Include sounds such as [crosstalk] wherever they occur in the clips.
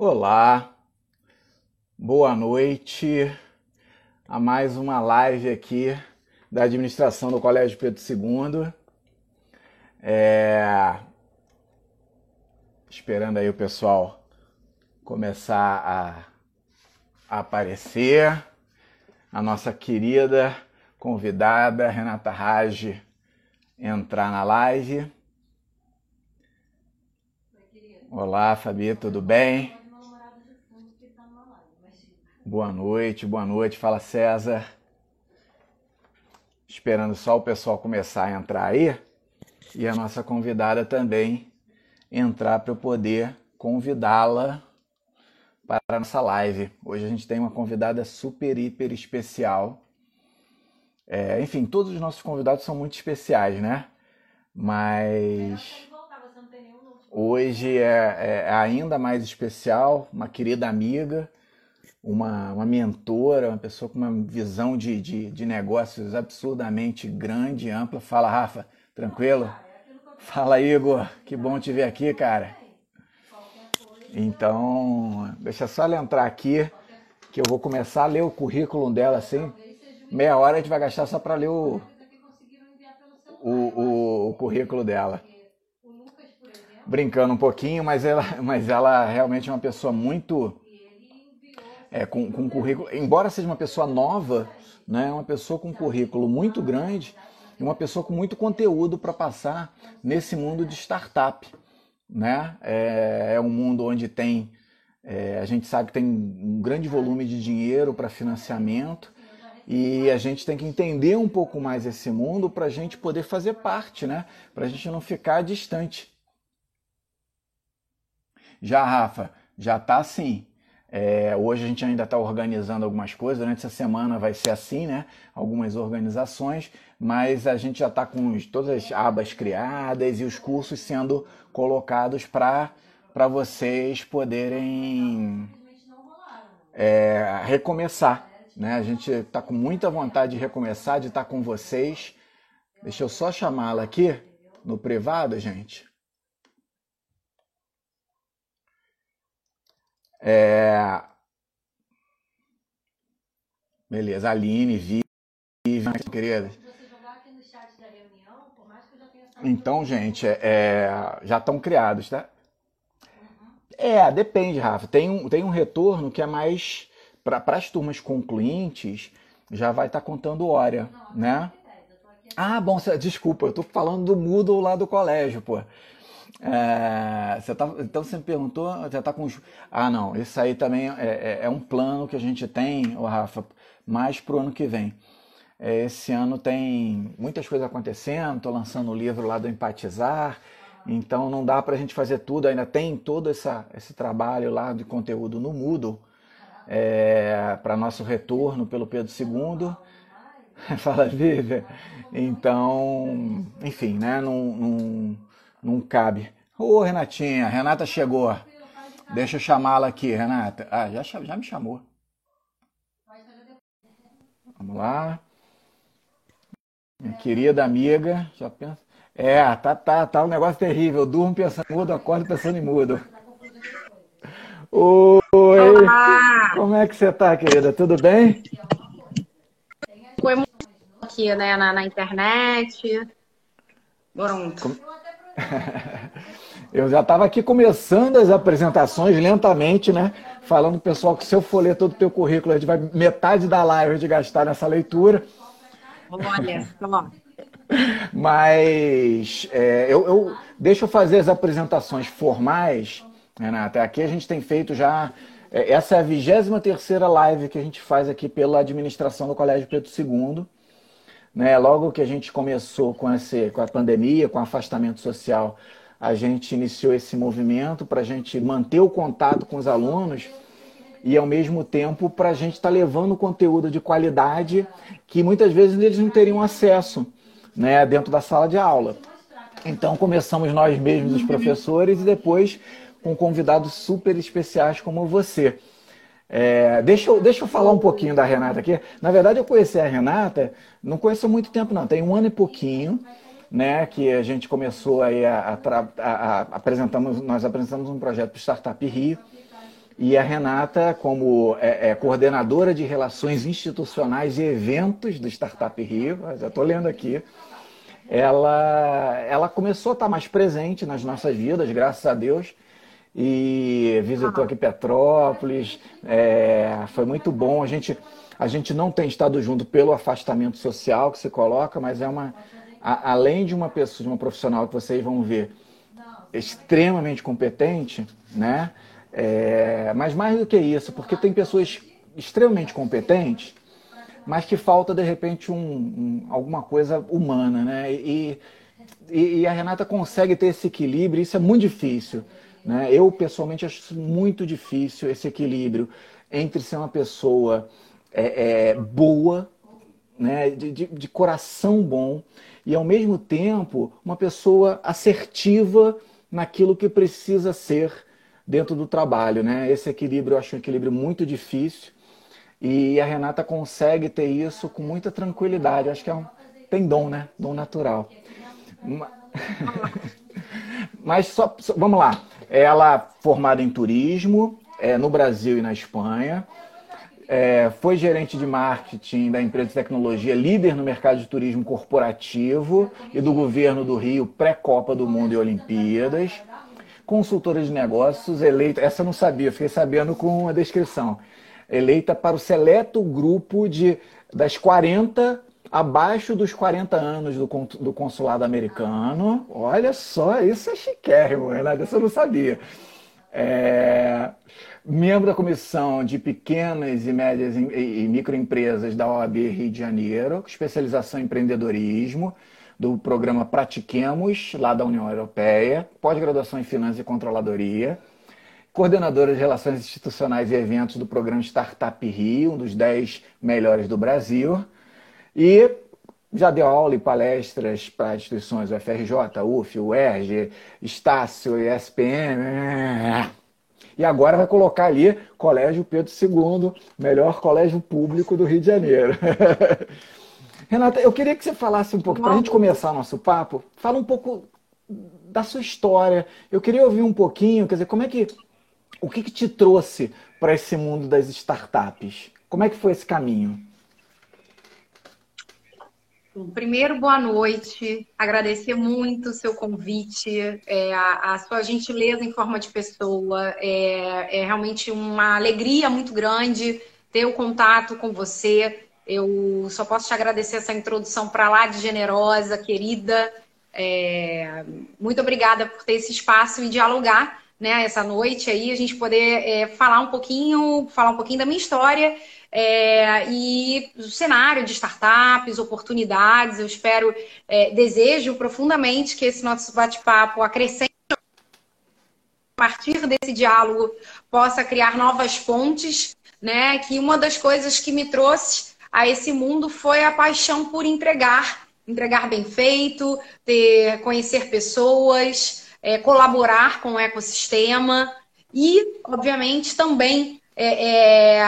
Olá, boa noite a mais uma live aqui da administração do Colégio Pedro II. É... Esperando aí o pessoal começar a, aparecer. A nossa querida convidada Renata Rage entrar na live. Olá, Fabi, tudo bem? Boa noite, boa noite. Fala César. Esperando só o pessoal começar a entrar aí e a nossa convidada também entrar para eu poder convidá-la para a nossa live. Hoje a gente tem uma convidada super, hiper especial. É, enfim, todos os nossos convidados são muito especiais, né? Mas hoje é, é ainda mais especial, uma querida amiga uma, uma mentora, uma pessoa com uma visão de, de, de negócios absurdamente grande, ampla. Fala, Rafa, tranquilo? Fala, Igor, que bom te ver aqui, cara. Então, deixa só ela entrar aqui, que eu vou começar a ler o currículo dela assim. Meia hora a gente vai gastar só para ler o, o, o, o currículo dela brincando um pouquinho, mas ela, mas ela realmente é uma pessoa muito é, com, com currículo, embora seja uma pessoa nova, né, uma pessoa com um currículo muito grande e uma pessoa com muito conteúdo para passar nesse mundo de startup. Né? É, é um mundo onde tem, é, a gente sabe que tem um grande volume de dinheiro para financiamento e a gente tem que entender um pouco mais esse mundo para a gente poder fazer parte, né? para a gente não ficar distante. Já, Rafa, já está assim. É, hoje a gente ainda está organizando algumas coisas, durante essa semana vai ser assim, né? Algumas organizações, mas a gente já está com todas as abas criadas e os cursos sendo colocados para vocês poderem é, recomeçar. Né? A gente está com muita vontade de recomeçar, de estar tá com vocês. Deixa eu só chamá-la aqui no privado, gente. É... Beleza, Aline, Vivian, querida. Então, gente, é, é já estão criados, tá? É, depende, Rafa. Tem um, tem um retorno que é mais para as turmas concluintes, já vai estar tá contando hora, né? Ah, bom, desculpa, eu tô falando do Moodle lá do colégio, pô. É, você tá, então você me perguntou, já está com. Ah, não, isso aí também é, é, é, um plano que a gente tem, o Rafa, mais para o ano que vem. É, esse ano tem muitas coisas acontecendo, estou lançando o livro lá do Empatizar, então não dá para a gente fazer tudo, ainda tem todo essa, esse trabalho lá de conteúdo no Moodle é, para nosso retorno pelo Pedro II. [laughs] Fala, Vivian. Então, enfim, né? Não, não cabe. Ô, Renatinha, a Renata chegou. Deixa eu chamá-la aqui, Renata. Ah, já, já me chamou. Vamos lá. Minha querida amiga, já pensa. É, tá, tá, tá um negócio terrível. Eu durmo pensando em mudo, acordo pensando em mudo. Oi! Olá. Como é que você tá, querida? Tudo bem? Foi aqui, né, na, na internet. Pronto. Como... [laughs] Eu já estava aqui começando as apresentações lentamente, né? Falando pessoal que se eu for ler todo o teu currículo, a gente vai metade da live de gastar nessa leitura. Olha só. [laughs] Mas é, eu, eu deixa eu fazer as apresentações formais, Renata. Aqui a gente tem feito já. É, essa é a 23 terceira live que a gente faz aqui pela administração do Colégio Pedro II. Né? Logo que a gente começou com, esse, com a pandemia, com o afastamento social, a gente iniciou esse movimento para a gente manter o contato com os alunos e, ao mesmo tempo, para a gente estar tá levando conteúdo de qualidade que muitas vezes eles não teriam acesso né, dentro da sala de aula. Então, começamos nós mesmos, os professores, e depois com convidados super especiais como você. É, deixa, eu, deixa eu falar um pouquinho da Renata aqui. Na verdade, eu conheci a Renata, não conheço muito tempo, não, tem um ano e pouquinho, né? Que a gente começou aí a, a, a, a apresentamos, nós apresentamos um projeto para o Startup Rio. E a Renata, como é, é coordenadora de relações institucionais e eventos do Startup Rio, já estou lendo aqui, ela, ela começou a estar mais presente nas nossas vidas, graças a Deus, e visitou aqui Petrópolis, é, foi muito bom. A gente, a gente não tem estado junto pelo afastamento social que se coloca, mas é uma, a, além de uma pessoa, de uma profissional que vocês vão ver extremamente competente, né? É, mas mais do que isso, porque tem pessoas extremamente competentes, mas que falta de repente um, um, alguma coisa humana, né? E, e, e, a Renata consegue ter esse equilíbrio, isso é muito difícil. Né? Eu pessoalmente acho muito difícil esse equilíbrio entre ser uma pessoa é, é, boa, né? De, de, de coração bom, e ao mesmo tempo uma pessoa assertiva naquilo que precisa ser dentro do trabalho, né? Esse equilíbrio eu acho um equilíbrio muito difícil e a Renata consegue ter isso com muita tranquilidade. Eu acho que é um, tem dom, né? Dom natural. [laughs] Mas só, só vamos lá. Ela formada em turismo é, no Brasil e na Espanha. É, foi gerente de marketing da empresa de tecnologia, líder no mercado de turismo corporativo e do governo do Rio, pré-Copa do Mundo e Olimpíadas consultora de negócios, eleita, essa eu não sabia, fiquei sabendo com a descrição, eleita para o seleto grupo de das 40 abaixo dos 40 anos do, do consulado americano. Olha só, isso é chiquérrimo, Renato, isso eu não sabia. É, membro da comissão de pequenas e médias e, e microempresas da OAB Rio de Janeiro, especialização em empreendedorismo do programa Pratiquemos, lá da União Europeia, pós-graduação em Finanças e Controladoria, coordenadora de Relações Institucionais e Eventos do programa Startup Rio, um dos 10 melhores do Brasil, e já deu aula e palestras para instituições UFRJ, UF, UERJ, Estácio, ESPM, e agora vai colocar ali Colégio Pedro II, melhor colégio público do Rio de Janeiro. [laughs] Renata, eu queria que você falasse um pouco, para a gente começar o nosso papo, fala um pouco da sua história. Eu queria ouvir um pouquinho, quer dizer, como é que. O que, que te trouxe para esse mundo das startups? Como é que foi esse caminho? Primeiro, boa noite. Agradecer muito o seu convite, é, a, a, sua gentileza em forma de pessoa. É, é realmente uma alegria muito grande ter o contato com você. Eu só posso te agradecer essa introdução para lá de generosa, querida. É, muito obrigada por ter esse espaço e dialogar, né, essa noite aí, a gente poder é, falar um pouquinho, falar um pouquinho da minha história é, e o cenário de startups, oportunidades. Eu espero, é, desejo profundamente que esse nosso bate-papo acrescente a partir desse diálogo possa criar novas pontes, né? Que uma das coisas que me trouxe a esse mundo foi a paixão por entregar, entregar bem feito, ter, conhecer pessoas, é, colaborar com o ecossistema e, obviamente, também é, é,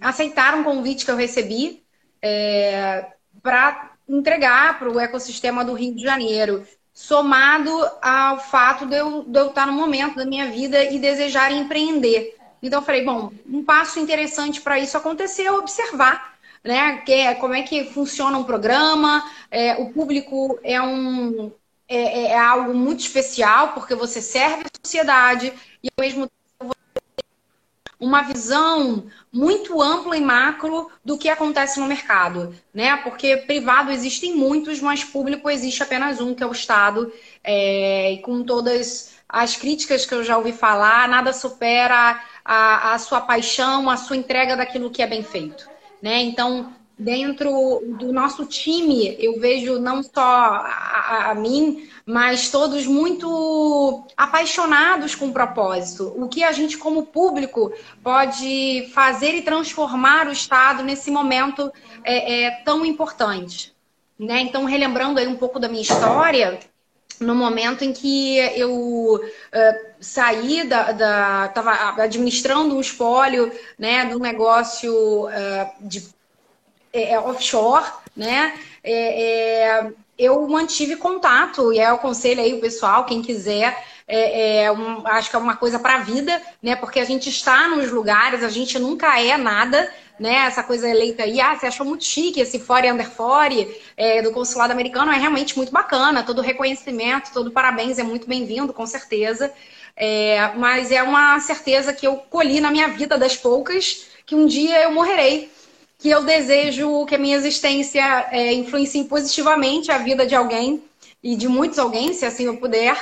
aceitar um convite que eu recebi é, para entregar para o ecossistema do Rio de Janeiro, somado ao fato de eu, de eu estar no momento da minha vida e desejar empreender. Então, eu falei, bom, um passo interessante para isso acontecer é observar né? Que é, como é que funciona um programa, é, o público é um é, é, é, algo muito especial porque você serve a sociedade e ao mesmo uma visão muito ampla e macro do que acontece no mercado, né? Porque privado existem muitos, mas público existe apenas um, que é o Estado, é, e com todas as críticas que eu já ouvi falar, nada supera a, a sua paixão, a sua entrega daquilo que é bem feito né? Então, dentro do nosso time, eu vejo não só a, a, mim, mas todos muito apaixonados com o propósito. O que a gente, como público, pode fazer e transformar o Estado nesse momento é, é tão importante. Né? Então, relembrando aí um pouco da minha história, no momento em que eu uh, saí da, da tava administrando um espólio né do negócio uh, de é, é, offshore né é, é, eu mantive contato e eu aconselho aí o pessoal quem quiser é, é um, acho que é uma coisa para a vida, né? Porque a gente está nos lugares, a gente nunca é nada, né? Essa coisa eleita aí, ah, você achou muito chique esse fore under fore é, do consulado americano, é realmente muito bacana. Todo reconhecimento, todo parabéns é muito bem-vindo, com certeza. É, mas é uma certeza que eu colhi na minha vida das poucas que um dia eu morrerei. Que eu desejo que a minha existência é, influencie positivamente a vida de alguém e de muitos alguém, se assim eu puder,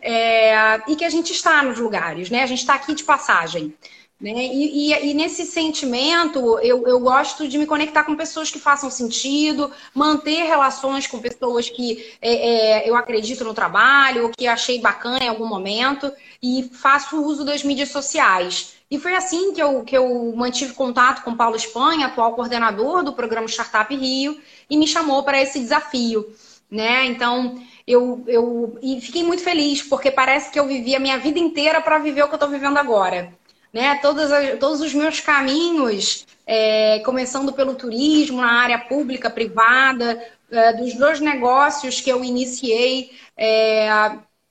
é, e que a gente está nos lugares, né? A gente está aqui de passagem. Né? E, e, e, nesse sentimento, eu, eu gosto de me conectar com pessoas que façam sentido, manter relações com pessoas que é, é, eu acredito no trabalho, ou que achei bacana em algum momento, e faço uso das mídias sociais. E foi assim que eu, que eu mantive contato com Paulo Espanha, atual coordenador do programa Startup Rio, e me chamou para esse desafio. Né? Então, eu, eu e fiquei muito feliz, porque parece que eu vivi a minha vida inteira para viver o que eu estou vivendo agora né? Todos, todos os meus caminhos, é, começando pelo turismo, na área pública, privada, é, dos dois negócios que eu iniciei, é,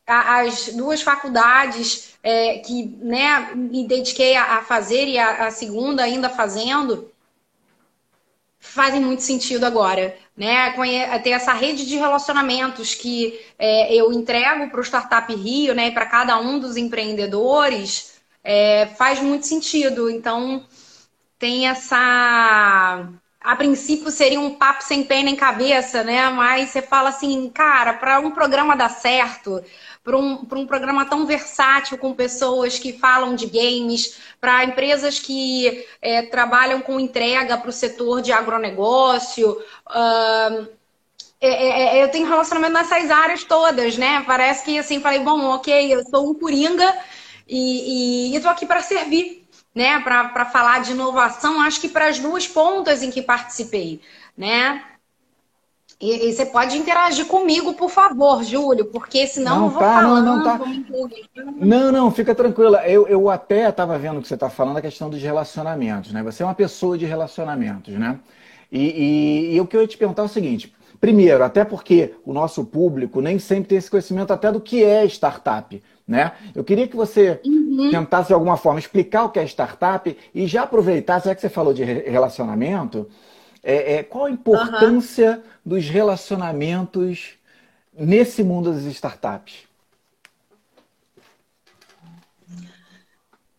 as duas faculdades é, que né, me dediquei a, fazer e a, a segunda ainda fazendo, fazem muito sentido agora. Né, ter essa rede de relacionamentos que é, eu entrego para o Startup Rio, né, para cada um dos empreendedores, é, faz muito sentido. Então, tem essa. A princípio seria um papo sem pé nem cabeça, né? Mas você fala assim, cara, para um programa dar certo, para um, um programa tão versátil com pessoas que falam de games, para empresas que é, trabalham com entrega para o setor de agronegócio. Uh, é, é, eu tenho relacionamento nessas áreas todas, né? Parece que assim, falei, bom, ok, eu sou um coringa e estou aqui para servir, né? Para falar de inovação, acho que para as duas pontas em que participei, né? E, e, você pode interagir comigo, por favor, Júlio, porque senão não, eu vou tá, falando. Não, não, tá. não, não, fica tranquila. Eu, eu até estava vendo que você está falando a questão dos relacionamentos, né? Você é uma pessoa de relacionamentos, né? E, e, e o que eu ia te perguntar é o seguinte: primeiro, até porque o nosso público nem sempre tem esse conhecimento até do que é startup. Né? Eu queria que você uhum. tentasse de alguma forma explicar o que é startup e já aproveitar, já que você falou de relacionamento, é, é qual a importância uhum. dos relacionamentos nesse mundo das startups?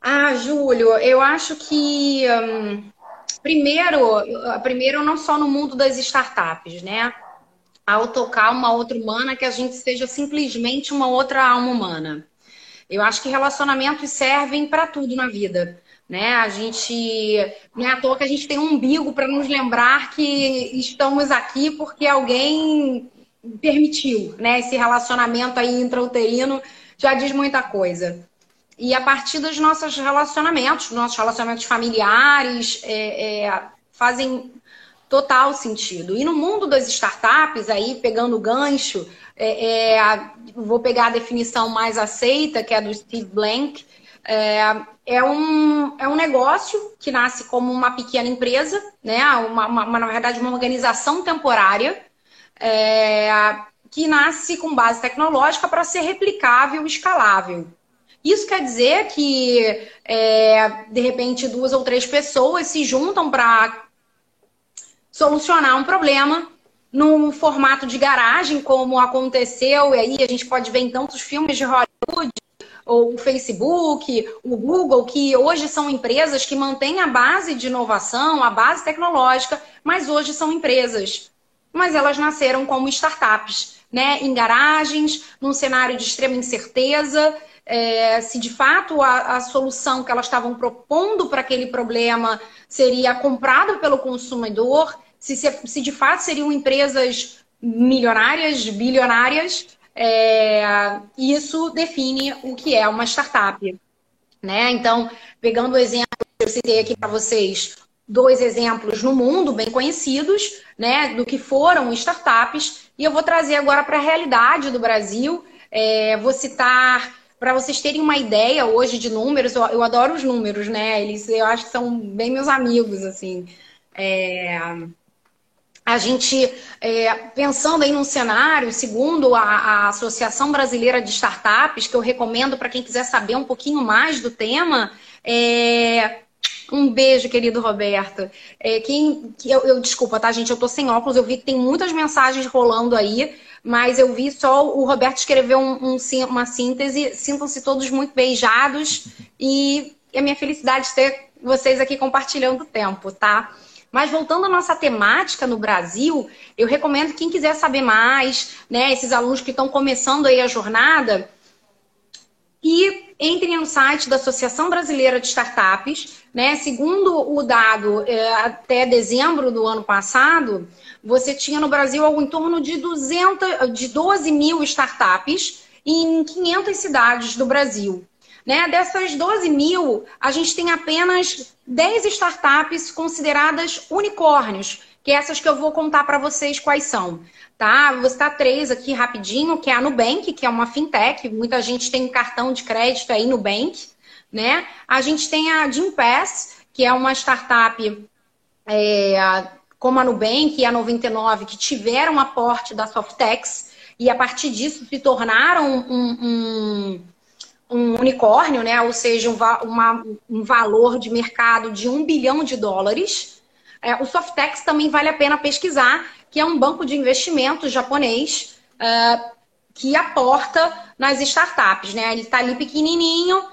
Ah, Júlio, eu acho que um, primeiro, primeiro não só no mundo das startups, né? Ao tocar uma outra humana, que a gente seja simplesmente uma outra alma humana. Eu acho que relacionamentos servem para tudo na vida. Né? A gente não é à toa que a gente tem um umbigo para nos lembrar que estamos aqui porque alguém permitiu, né? Esse relacionamento aí intrauterino já diz muita coisa. E a partir dos nossos relacionamentos, nossos relacionamentos familiares, é, é, fazem total sentido. E no mundo das startups, aí pegando o gancho, é, é, vou pegar a definição mais aceita, que é do Steve Blank. É, é, um, é um negócio que nasce como uma pequena empresa, né? uma, uma, uma na verdade, uma organização temporária, é, que nasce com base tecnológica para ser replicável e escalável. Isso quer dizer que, é, de repente, duas ou três pessoas se juntam para solucionar um problema num formato de garagem, como aconteceu, e aí a gente pode ver em tantos filmes de Hollywood, ou o Facebook, o Google, que hoje são empresas que mantêm a base de inovação, a base tecnológica, mas hoje são empresas. Mas elas nasceram como startups, né? Em garagens, num cenário de extrema incerteza. É, se de fato a, a solução que elas estavam propondo para aquele problema seria comprada pelo consumidor, se, se de fato seriam empresas milionárias, bilionárias, é, isso define o que é uma startup. Né? Então, pegando o exemplo que eu citei aqui para vocês, dois exemplos no mundo bem conhecidos, né, do que foram startups, e eu vou trazer agora para a realidade do Brasil. É, vou citar para vocês terem uma ideia hoje de números. Eu, eu, adoro os números, né? Eles, eu acho que são bem meus amigos, assim. É, a gente, é, pensando aí num cenário, segundo a, a, Associação Brasileira de Startups, que eu recomendo para quem quiser saber um pouquinho mais do tema, é, um beijo, querido Roberto. É, quem, eu, eu, desculpa, tá, gente? Eu tô sem óculos, eu vi que tem muitas mensagens rolando aí, mas eu vi só o Roberto escrever um, um, uma síntese. Sintam-se todos muito beijados e é minha felicidade ter vocês aqui compartilhando o tempo, tá? Mas voltando à nossa temática no Brasil, eu recomendo quem quiser saber mais, né, esses alunos que estão começando aí a jornada, e entrem no site da Associação Brasileira de Startups, né? Segundo o dado, é, até dezembro do ano passado, você tinha no Brasil algo em torno de 200, de 12 mil startups em 500 cidades do Brasil. Né? Dessas 12 mil, a gente tem apenas 10 startups consideradas unicórnios, que é essas que eu vou contar para vocês quais são. Tá? Vou citar três aqui rapidinho, que é a Nubank, que é uma fintech, muita gente tem cartão de crédito aí no Bank. Né? A gente tem a Gympass, que é uma startup é, como a Nubank e a 99, que tiveram aporte da Softex, e a partir disso se tornaram um, um um unicórnio, né? ou seja, um, uma, um valor de mercado de um bilhão de dólares. É, o Softex também vale a pena pesquisar, que é um banco de investimentos japonês uh, que aporta nas startups. Né? Ele está ali pequenininho,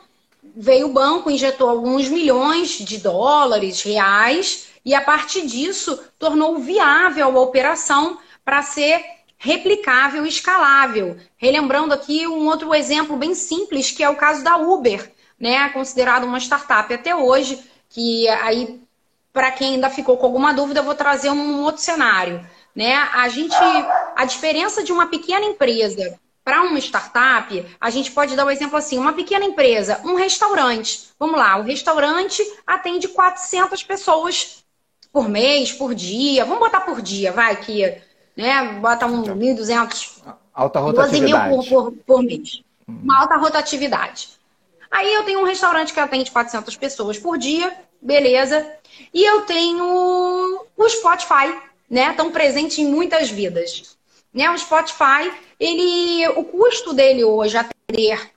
veio o banco, injetou alguns milhões de dólares, reais, e a partir disso tornou viável a operação para ser replicável e escalável. Relembrando aqui um outro exemplo bem simples, que é o caso da Uber, né? Considerado uma startup até hoje, que aí, para quem ainda ficou com alguma dúvida, eu vou trazer um outro cenário. Né? A gente, a diferença de uma pequena empresa para uma startup, a gente pode dar um exemplo assim: uma pequena empresa, um restaurante. Vamos lá, o restaurante atende 400 pessoas por mês, por dia. Vamos botar por dia, vai, que né? Bota um 1.200, alta rotatividade. 12 mil por, por, por mês. Hum. Uma alta rotatividade. Aí eu tenho um restaurante que atende 400 pessoas por dia, beleza. E eu tenho o Spotify, né? Tão presente em muitas vidas. Né? O Spotify, ele, o custo dele hoje atender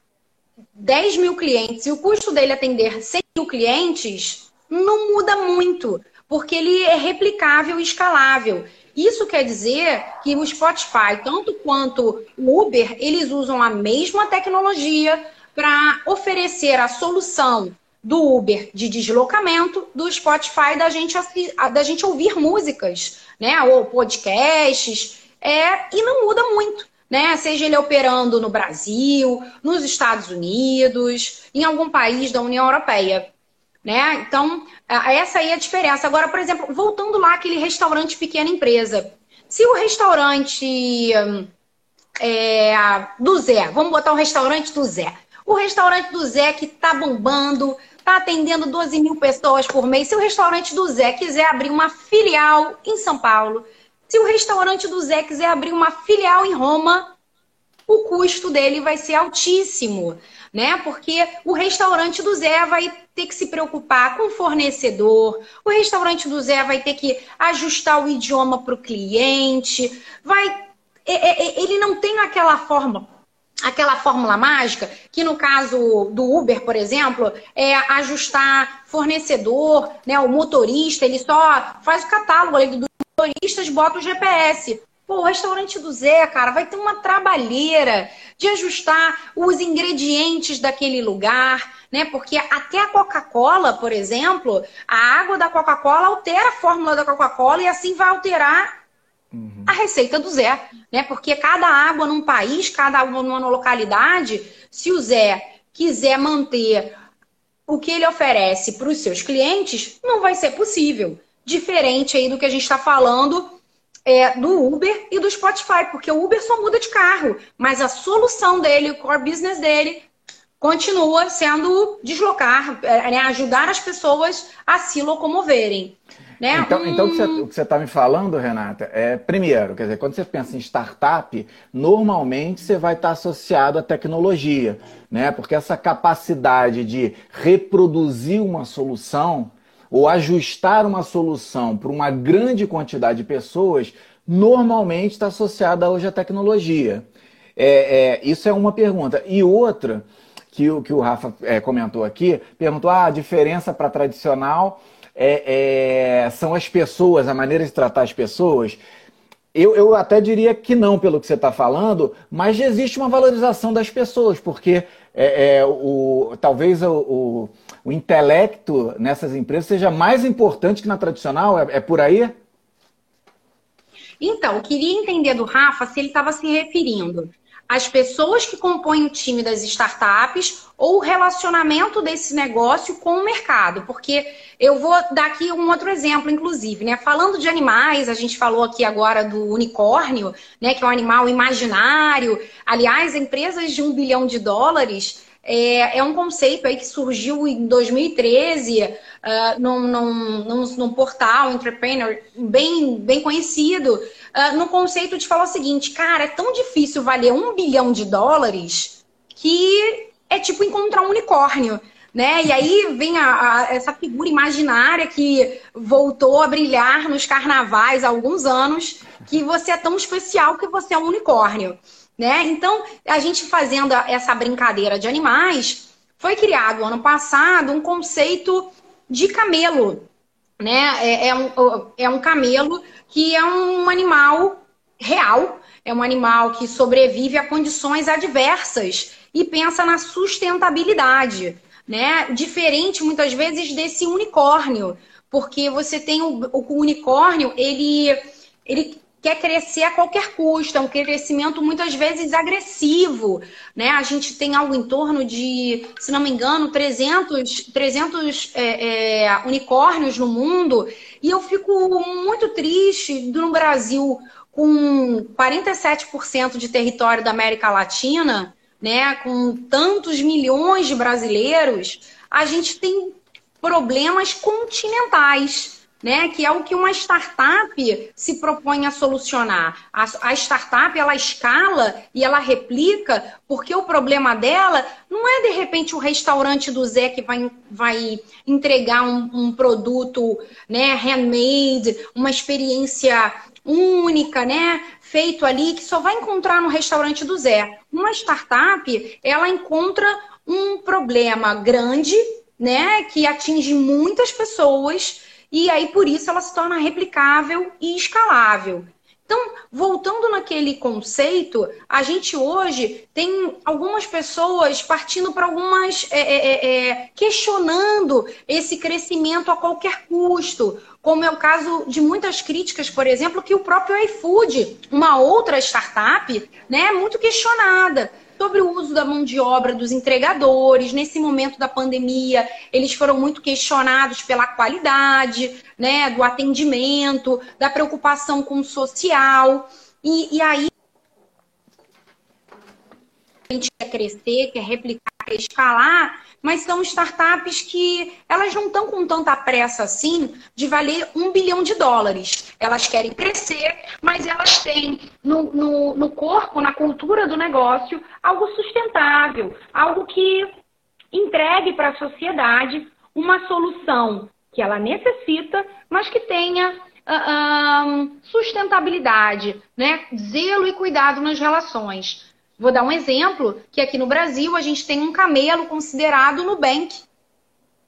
10 mil clientes e o custo dele atender 100 mil clientes não muda muito, porque ele é replicável e escalável. Isso quer dizer que o Spotify, tanto quanto o Uber, eles usam a mesma tecnologia para oferecer a solução do Uber de deslocamento, do Spotify da gente, da gente ouvir músicas, né? Ou podcasts, é, e não muda muito. Né? Seja ele operando no Brasil, nos Estados Unidos, em algum país da União Europeia. Né? Então, essa aí é a diferença. Agora, por exemplo, voltando lá aquele restaurante pequena empresa. Se o restaurante é, do Zé, vamos botar o restaurante do Zé. O restaurante do Zé que está bombando, está atendendo 12 mil pessoas por mês. Se o restaurante do Zé quiser abrir uma filial em São Paulo, se o restaurante do Zé quiser abrir uma filial em Roma, o custo dele vai ser altíssimo né? Porque o restaurante do Zé vai ter que se preocupar com o fornecedor, o restaurante do Zé vai ter que ajustar o idioma para o cliente, vai. Ele não tem aquela forma aquela fórmula mágica, que no caso do Uber, por exemplo, é ajustar fornecedor, né, o motorista, ele só faz o catálogo ali dos motoristas, bota o GPS. Pô, o restaurante do Zé, cara, vai ter uma trabalheira de ajustar os ingredientes daquele lugar, né? Porque até a Coca-Cola, por exemplo, a água da Coca-Cola altera a fórmula da Coca-Cola e assim vai alterar uhum. a receita do Zé, né? Porque cada água num país, cada água numa localidade, se o Zé quiser manter o que ele oferece para os seus clientes, não vai ser possível. Diferente aí do que a gente está falando é, do Uber e do Spotify, porque o Uber só muda de carro, mas a solução dele, o core business dele, continua sendo deslocar, é, né, ajudar as pessoas a se locomoverem. Né? Então, hum... então o que você está me falando, Renata, é primeiro, quer dizer, quando você pensa em startup, normalmente você vai estar associado à tecnologia, né? Porque essa capacidade de reproduzir uma solução ou ajustar uma solução para uma grande quantidade de pessoas, normalmente está associada hoje à tecnologia. É, é, isso é uma pergunta. E outra, que o, que o Rafa é, comentou aqui, perguntou ah, a diferença para tradicional é, é, são as pessoas, a maneira de tratar as pessoas. Eu, eu até diria que não, pelo que você está falando, mas existe uma valorização das pessoas, porque é, é, o, talvez o, o, o, intelecto nessas empresas seja mais importante que na tradicional, é, é por aí? Então, eu queria entender do Rafa se ele estava se referindo as pessoas que compõem o time das startups ou o relacionamento desse negócio com o mercado. Porque eu vou dar aqui um outro exemplo, inclusive, né? Falando de animais, a gente falou aqui agora do unicórnio, né? Que é um animal imaginário. Aliás, empresas de um bilhão de dólares é, é um conceito aí que surgiu em 2013 uh, num, num, num, num, portal entrepreneur bem, bem conhecido, uh, no conceito de falar o seguinte, cara, é tão difícil valer um bilhão de dólares que é tipo encontrar um unicórnio. Né? E aí vem a, a, essa figura imaginária que voltou a brilhar nos carnavais há alguns anos, que você é tão especial que você é um unicórnio. Né? Então, a gente fazendo essa brincadeira de animais, foi criado ano passado um conceito de camelo. Né? É, é, um, é um camelo que é um animal real, é um animal que sobrevive a condições adversas e pensa na sustentabilidade. Né? Diferente muitas vezes desse unicórnio, porque você tem o, o unicórnio, ele, ele quer crescer a qualquer custo, é um crescimento muitas vezes agressivo, né? A gente tem algo em torno de, se não me engano, 300, 300 é, é, unicórnios no mundo, e eu fico muito triste no Brasil, com 47% de território da América Latina, né, com tantos milhões de brasileiros, a gente tem problemas continentais né? Que é o que uma startup se propõe a solucionar. A, a, startup ela escala e ela replica, porque o problema dela não é de repente o restaurante do Zé que vai, vai entregar um, um produto, né? Handmade, uma experiência única, né? Feito ali que só vai encontrar no restaurante do Zé. Uma startup ela encontra um problema grande, né? Que atinge muitas pessoas e aí por isso ela se torna replicável e escalável. Então, voltando naquele conceito, a gente hoje tem algumas pessoas partindo para algumas. É, é, é, é, questionando esse crescimento a qualquer custo, como é o caso de muitas críticas, por exemplo, que o próprio iFood, uma outra startup, né, é muito questionada sobre o uso da mão de obra dos entregadores. Nesse momento da pandemia, eles foram muito questionados pela qualidade, né, do atendimento, da preocupação com o social. E, e aí a gente quer crescer, quer replicar, quer escalar, mas são startups que elas não estão com tanta pressa assim de valer um bilhão de dólares. Elas querem crescer, mas elas têm no, no, no corpo, na cultura do negócio, algo sustentável, algo que entregue para a sociedade uma solução que ela necessita, mas que tenha uh, sustentabilidade, né? zelo e cuidado nas relações. Vou dar um exemplo, que aqui no Brasil a gente tem um camelo considerado Nubank,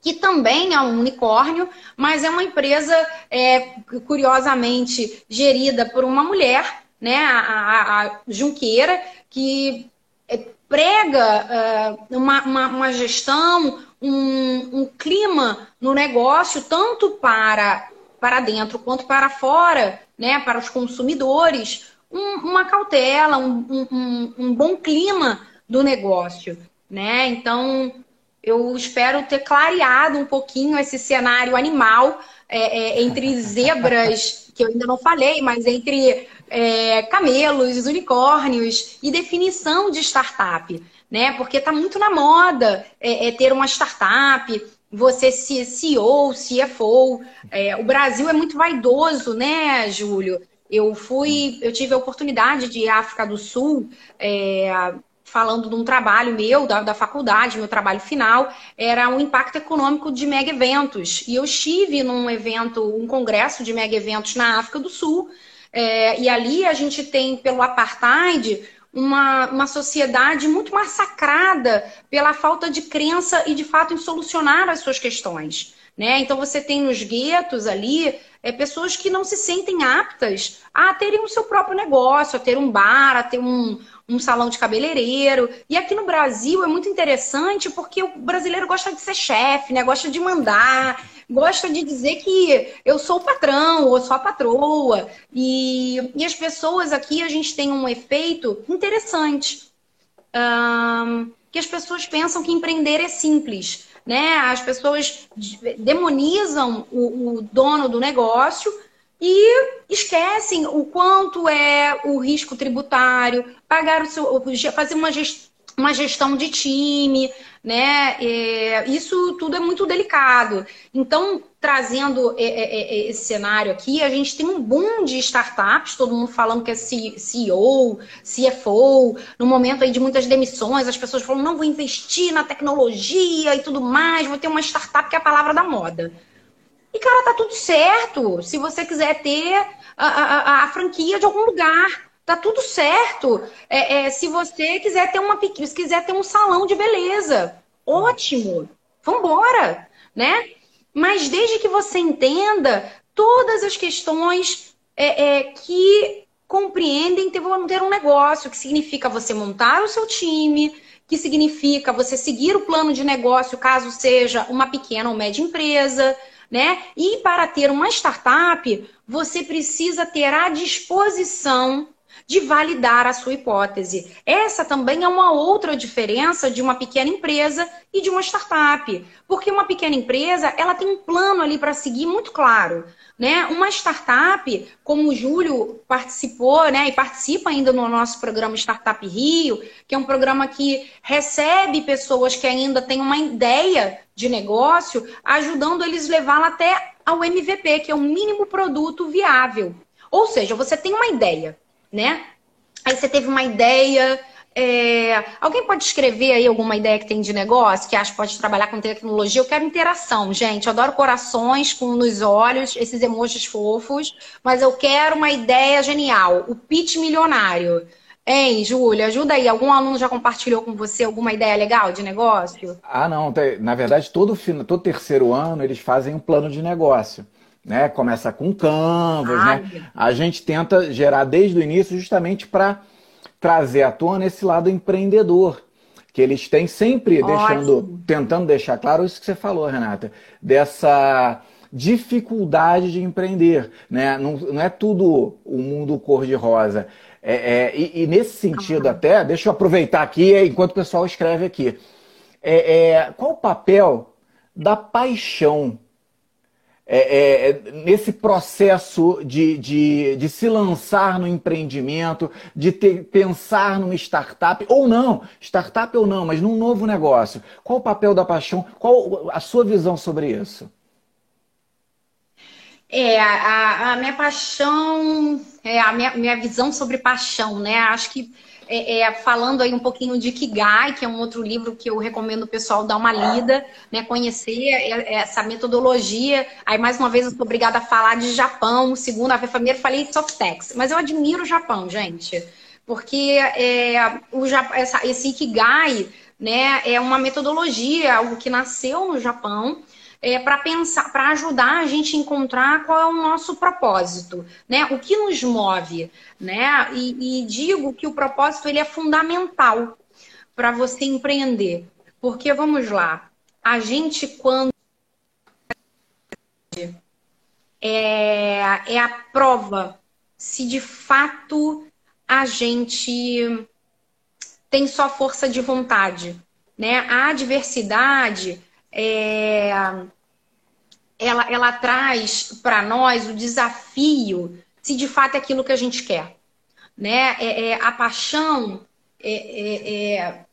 que também é um unicórnio, mas é uma empresa, é, curiosamente, gerida por uma mulher, né, a, a, a Junqueira, que é, prega uh, uma, uma, uma, gestão, um, um clima no negócio, tanto para, para dentro quanto para fora, né, para os consumidores, um, uma cautela, um, um, um bom clima do negócio, né? Então, eu espero ter clareado um pouquinho esse cenário animal é, é, entre [laughs] zebras, que eu ainda não falei, mas entre é, camelos, unicórnios e definição de startup, né? Porque está muito na moda é, é, ter uma startup, você ser CEO, CFO. É, o Brasil é muito vaidoso, né, Júlio? Eu fui, eu tive a oportunidade de ir à África do Sul é, falando de um trabalho meu, da, da faculdade, meu trabalho final, era um impacto econômico de mega eventos. E eu estive num evento, um congresso de mega eventos na África do Sul, é, e ali a gente tem, pelo apartheid, uma, uma sociedade muito massacrada pela falta de crença e, de fato, em solucionar as suas questões. Né? Então, você tem nos guetos ali é, pessoas que não se sentem aptas a terem o seu próprio negócio, a ter um bar, a ter um, um salão de cabeleireiro. E aqui no Brasil é muito interessante porque o brasileiro gosta de ser chefe, né? gosta de mandar, gosta de dizer que eu sou o patrão ou sou a patroa. E, e as pessoas aqui, a gente tem um efeito interessante. Um, que as pessoas pensam que empreender é simples. Né? As pessoas demonizam o, o dono do negócio e esquecem o quanto é o risco tributário, pagar o seu, fazer uma gestão, uma gestão de time, né? É, isso tudo é muito delicado. Então, trazendo é, é, é, esse cenário aqui, a gente tem um boom de startups, todo mundo falando que é CEO, CFO, no momento aí de muitas demissões, as pessoas falam, não, vou investir na tecnologia e tudo mais, vou ter uma startup que é a palavra da moda. E, cara, tá tudo certo. Se você quiser ter a, a, a franquia de algum lugar, tá tudo certo. É, é, se você quiser ter uma se quiser ter um salão de beleza, ótimo. Vambora, né? Mas desde que você entenda todas as questões é, é que compreendem ter, um negócio, que significa você montar o seu time, que significa você seguir o plano de negócio, caso seja uma pequena ou média empresa, né? E para ter uma startup, você precisa ter à disposição de validar a sua hipótese. Essa também é uma outra diferença de uma pequena empresa e de uma startup, porque uma pequena empresa ela tem um plano ali para seguir muito claro. Né? Uma startup, como o Júlio participou né, e participa ainda no nosso programa Startup Rio, que é um programa que recebe pessoas que ainda têm uma ideia de negócio, ajudando eles levá-la até ao MVP, que é o mínimo produto viável. Ou seja, você tem uma ideia, né? Aí você teve uma ideia, é... Alguém pode escrever aí alguma ideia que tem de negócio, que acha que pode trabalhar com tecnologia? Eu quero interação, gente. Eu adoro corações com nos olhos, esses emojis fofos, mas eu quero uma ideia genial. O pitch milionário. Hein, Júlia, ajuda aí. Algum aluno já compartilhou com você alguma ideia legal de negócio? Ah, não. Na verdade, todo, todo terceiro ano eles fazem um plano de negócio. Né? Começa com Canvas, Ai. né? A gente tenta gerar desde o início justamente para trazer à tona esse lado empreendedor que eles têm sempre deixando, tentando deixar claro isso que você falou, Renata, dessa dificuldade de empreender, né? Não, não é tudo o mundo cor-de-rosa. É, é, e, e, nesse sentido até, deixa eu aproveitar aqui enquanto o pessoal escreve aqui. É, é qual o papel da paixão é, é, é, nesse processo de, de, de, se lançar no empreendimento, de ter, pensar numa startup, ou não, startup ou não, mas num novo negócio. Qual o papel da paixão? Qual a sua visão sobre isso? É, a, a minha paixão, é, a minha, minha visão sobre paixão, né? Acho que é, é, falando aí um pouquinho de Kigai, que é um outro livro que eu recomendo o pessoal dar uma lida, né, conhecer essa metodologia. Aí, mais uma vez, eu sou obrigada a falar de Japão. Segunda vez, primeiro falei Softex, mas eu admiro o Japão, gente, porque é, o, essa, esse Ikigai né, é uma metodologia, algo que nasceu no Japão é, para pensar, para ajudar a gente a encontrar qual é o nosso propósito, né? O que nos move, né? E, e digo que o propósito ele é fundamental para você empreender, porque vamos lá, a gente quando é, é a prova se de fato a gente tem só força de vontade, né? A adversidade é, ela, ela traz para nós o desafio se de fato é aquilo que a gente quer. Né? É, é a paixão, é, é, é,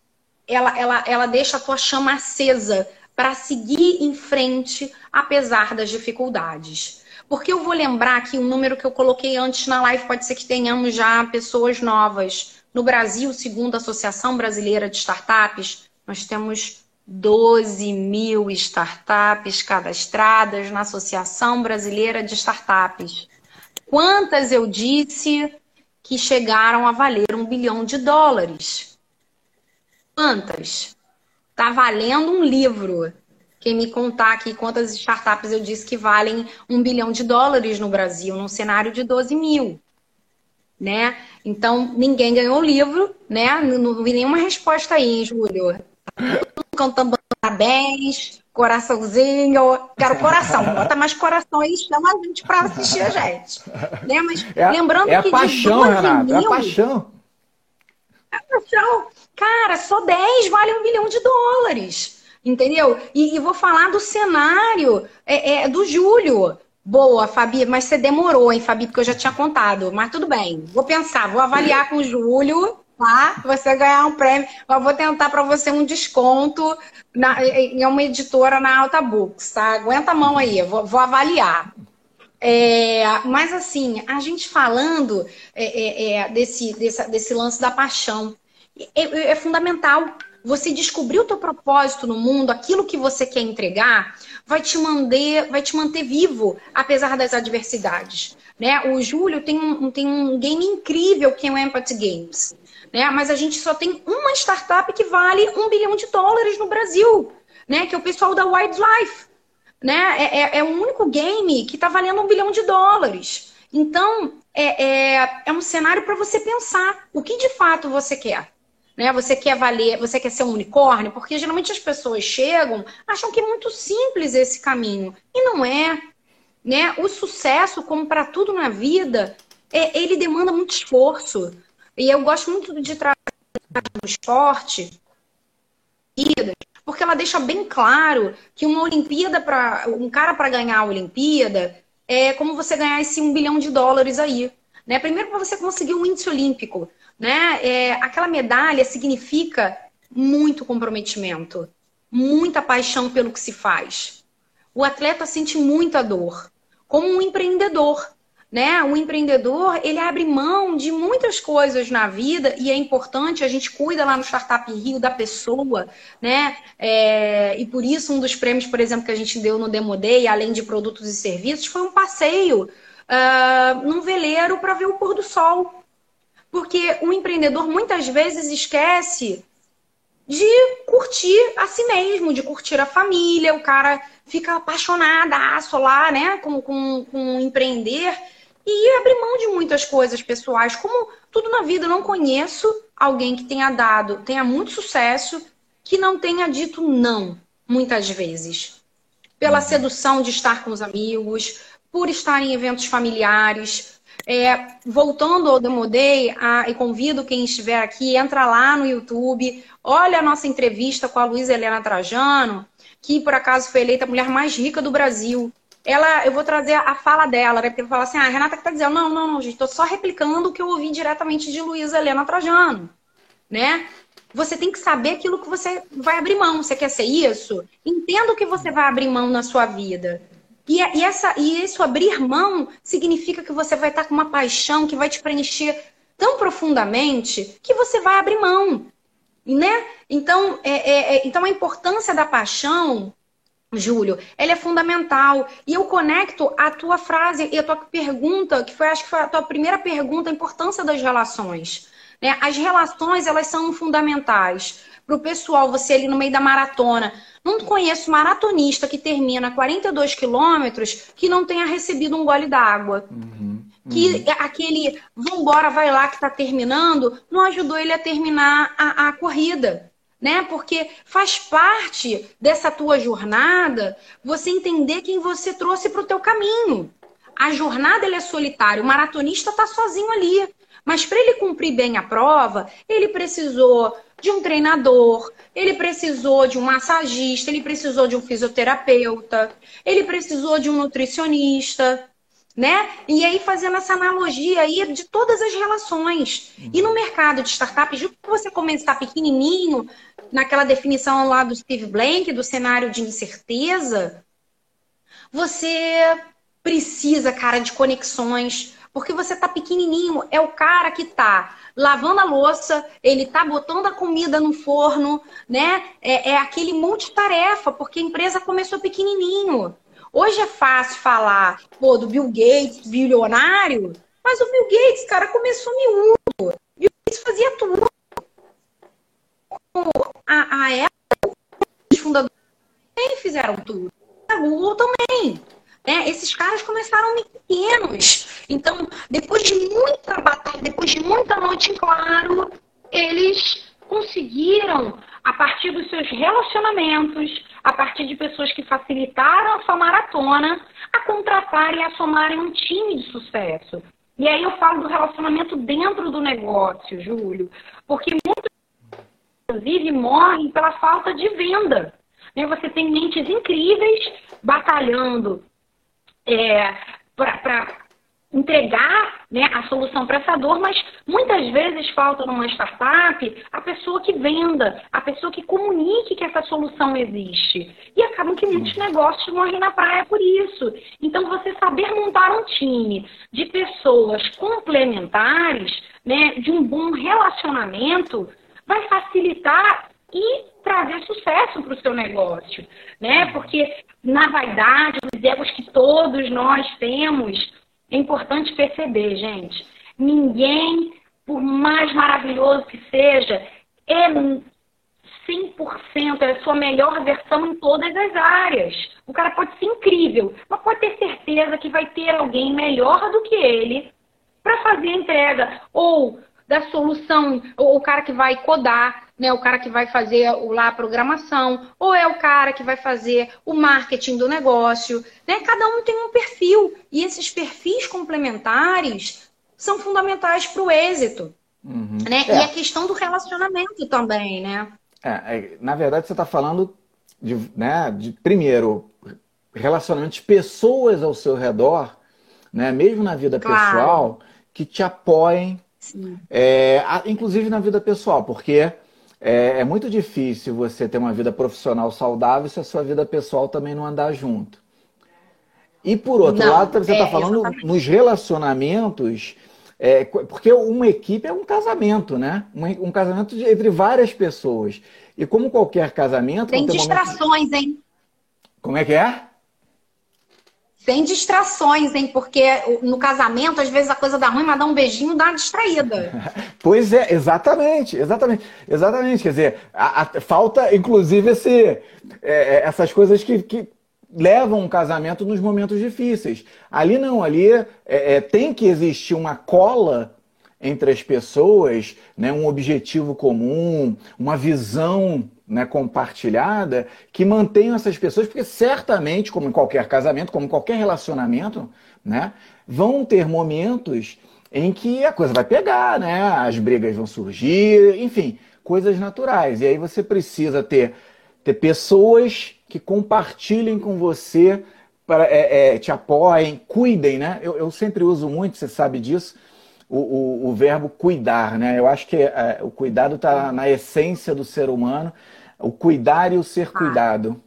ela, ela, ela deixa a tua chama acesa para seguir em frente, apesar das dificuldades. Porque eu vou lembrar aqui um número que eu coloquei antes na live, pode ser que tenhamos já pessoas novas No Brasil, segundo a Associação Brasileira de Startups, nós temos 12 mil startups cadastradas na Associação Brasileira de Startups. Quantas eu disse que chegaram a valer um bilhão de dólares? Quantas? Está valendo um livro. Quem me contar aqui quantas startups eu disse que valem um bilhão de dólares no Brasil, num cenário de 12 mil. Né? Então, ninguém ganhou o livro, né? Não, não vi nenhuma resposta aí, hein, Júlio? Cantando parabéns, coraçãozinho. Quero coração, [laughs] bota mais coração aí, chama a gente para assistir a gente. Né? Mas é, lembrando é que. É paixão, Renato, mil, é paixão. É paixão. Cara, só 10 vale um milhão de dólares. Entendeu? E, e vou falar do cenário é, é, do Júlio. Boa, Fabi, mas você demorou, hein, Fabi, porque eu já tinha contado. Mas tudo bem, vou pensar, vou avaliar com o Júlio tá? Você ganhar um prêmio. Eu vou tentar para você um desconto na, em uma editora na Alta Books, tá? Aguenta a mão aí, vou, vou avaliar. É, mas assim, a gente falando é, é, é desse, desse, desse lance da paixão, é, é fundamental. Você descobrir o teu propósito no mundo, aquilo que você quer entregar, vai te manter, vai te manter vivo, apesar das adversidades. Né? O Júlio tem um, tem um game incrível que é o Empathy Games né? Mas a gente só tem uma startup que vale um bilhão de dólares no Brasil, né? Que é o pessoal da Wildlife, né? É, é, é o único game que está valendo um bilhão de dólares. Então, é, é, é um cenário para você pensar o que de fato você quer. Né? Você quer valer, você quer ser um unicórnio? Porque geralmente as pessoas chegam, acham que é muito simples esse caminho. E não é. Né? O sucesso, como para tudo na vida, é, ele demanda muito esforço. E eu gosto muito de trazer no esporte, porque ela deixa bem claro que uma Olimpíada para um cara para ganhar a Olimpíada é como você ganhar esse um bilhão de dólares aí. Né? Primeiro para você conseguir um índice olímpico, né? É, aquela medalha significa muito comprometimento, muita paixão pelo que se faz. O atleta sente muita dor, como um empreendedor né? O empreendedor, ele abre mão de muitas coisas na vida e é importante, a gente cuida lá no Startup Rio da pessoa, né? É, e por isso um dos prêmios, por exemplo, que a gente deu no Demo Day, além de produtos e serviços, foi um passeio uh, num veleiro para ver o pôr do sol. Porque o empreendedor muitas vezes esquece de curtir a si mesmo, de curtir a família, o cara fica apaixonadaço lá, né, com, com, com empreender e abrir mão de muitas coisas pessoais. Como tudo na vida, eu não conheço alguém que tenha dado, tenha muito sucesso, que não tenha dito não, muitas vezes. Pela uhum. sedução de estar com os amigos, por estar em eventos familiares. É, voltando ao Demodei, a, e convido quem estiver aqui, entra lá no YouTube, olha a nossa entrevista com a Luísa Helena Trajano, que por acaso foi eleita a mulher mais rica do Brasil ela, eu vou trazer a fala dela, né? Porque eu falo assim, ah, a Renata que tá dizendo, não, não, não, gente, tô só replicando o que eu ouvi diretamente de Luísa Helena Trajano, né? Você tem que saber aquilo que você vai abrir mão. Você quer ser isso? Entenda o que você vai abrir mão na sua vida. E, e, essa, e isso abrir mão significa que você vai estar com uma paixão que vai te preencher tão profundamente que você vai abrir mão. Né? Então, é, é, é então a importância da paixão Júlio, ela é fundamental. E eu conecto a tua frase e a tua pergunta, que foi, acho que foi a tua primeira pergunta, a importância das relações. Né? As relações, elas são fundamentais. Para o pessoal, você ali no meio da maratona, não conheço maratonista que termina 42 quilômetros que não tenha recebido um gole d'água. Uhum, uhum. Que aquele, vambora, vai lá que está terminando, não ajudou ele a terminar a, a corrida né? Porque faz parte dessa tua jornada você entender quem você trouxe para o teu caminho. A jornada é solitária, o maratonista está sozinho ali. Mas para ele cumprir bem a prova, ele precisou de um treinador, ele precisou de um massagista, ele precisou de um fisioterapeuta, ele precisou de um nutricionista, né? E aí fazendo essa analogia aí de todas as relações. E no mercado de startups, que você começar pequenininho, naquela definição lá do Steve Blank, do cenário de incerteza, você precisa, cara, de conexões. Porque você tá pequenininho, é o cara que tá lavando a louça, ele tá botando a comida no forno, né? É, é aquele monte de tarefa, porque a empresa começou pequenininho. Hoje é fácil falar, pô, do Bill Gates, bilionário, mas o Bill Gates, cara, começou miúdo. Bill Gates fazia tudo. A, a Apple, os fundadores também fizeram tudo. A Google também. Né? Esses caras começaram pequenos. Então, depois de muita batalha, depois de muita noite claro, eles conseguiram, a partir dos seus relacionamentos, a partir de pessoas que facilitaram a sua maratona, a contratarem e a somarem um time de sucesso. E aí eu falo do relacionamento dentro do negócio, Júlio, porque muitos, inclusive, morrem pela falta de venda. Né? Você tem mentes incríveis batalhando é, para entregar né, a solução para essa dor, mas muitas vezes falta numa startup a pessoa que venda, a pessoa que comunique que essa solução existe. E acabam que muitos negócios morrem na praia por isso. Então, você saber montar um time de pessoas complementares, né, de um bom relacionamento, vai facilitar e trazer sucesso para o seu negócio, né? Porque na vaidade, nos egos que todos nós temos, é importante perceber, gente, ninguém, por mais maravilhoso que seja, é 100% é a sua melhor versão em todas as áreas. O cara pode ser incrível, mas pode ter certeza que vai ter alguém melhor do que ele para fazer a entrega. Ou da solução, ou o cara que vai codar, né, o cara que vai fazer lá a programação, ou é o cara que vai fazer o marketing do negócio, né? Cada um tem um perfil e esses perfis complementares são fundamentais para o êxito, uhum. né? É. E a questão do relacionamento também, né? É, é, na verdade você está falando de, né, de primeiro relacionamentos, pessoas ao seu redor, né, mesmo na vida claro. pessoal, que te apoiem é, inclusive na vida pessoal, porque é, é, muito difícil você ter uma vida profissional saudável se a sua vida pessoal também não andar junto. E por outro não, lado, você está é, falando exatamente. nos relacionamentos, é, porque uma equipe é um casamento, né? Um, um casamento de, entre várias pessoas. E como qualquer casamento. Tem distrações, momentos... hein? Como é que é? Sem distrações, hein? Porque no casamento, às vezes a coisa dá ruim, mas dá um beijinho, dá uma distraída. [laughs] pois é, exatamente, exatamente, exatamente. Quer dizer, a, a, falta, inclusive, esse, é, é, essas coisas que, que, levam um casamento nos momentos difíceis. Ali não, ali é, é, tem que existir uma cola entre as pessoas, né, um objetivo comum, uma visão né, compartilhada que mantenham essas pessoas, porque certamente, como em qualquer casamento, como em qualquer relacionamento, né, vão ter momentos em que a coisa vai pegar, né, as brigas vão surgir, enfim, coisas naturais. E aí você precisa ter, ter pessoas que compartilhem com você, é, é, te apoiem, cuidem, né? Eu, eu sempre uso muito, você sabe disso, o, o, o, verbo cuidar, né? Eu acho que é, o cuidado está na essência do ser humano o cuidar e o ser ah. cuidado.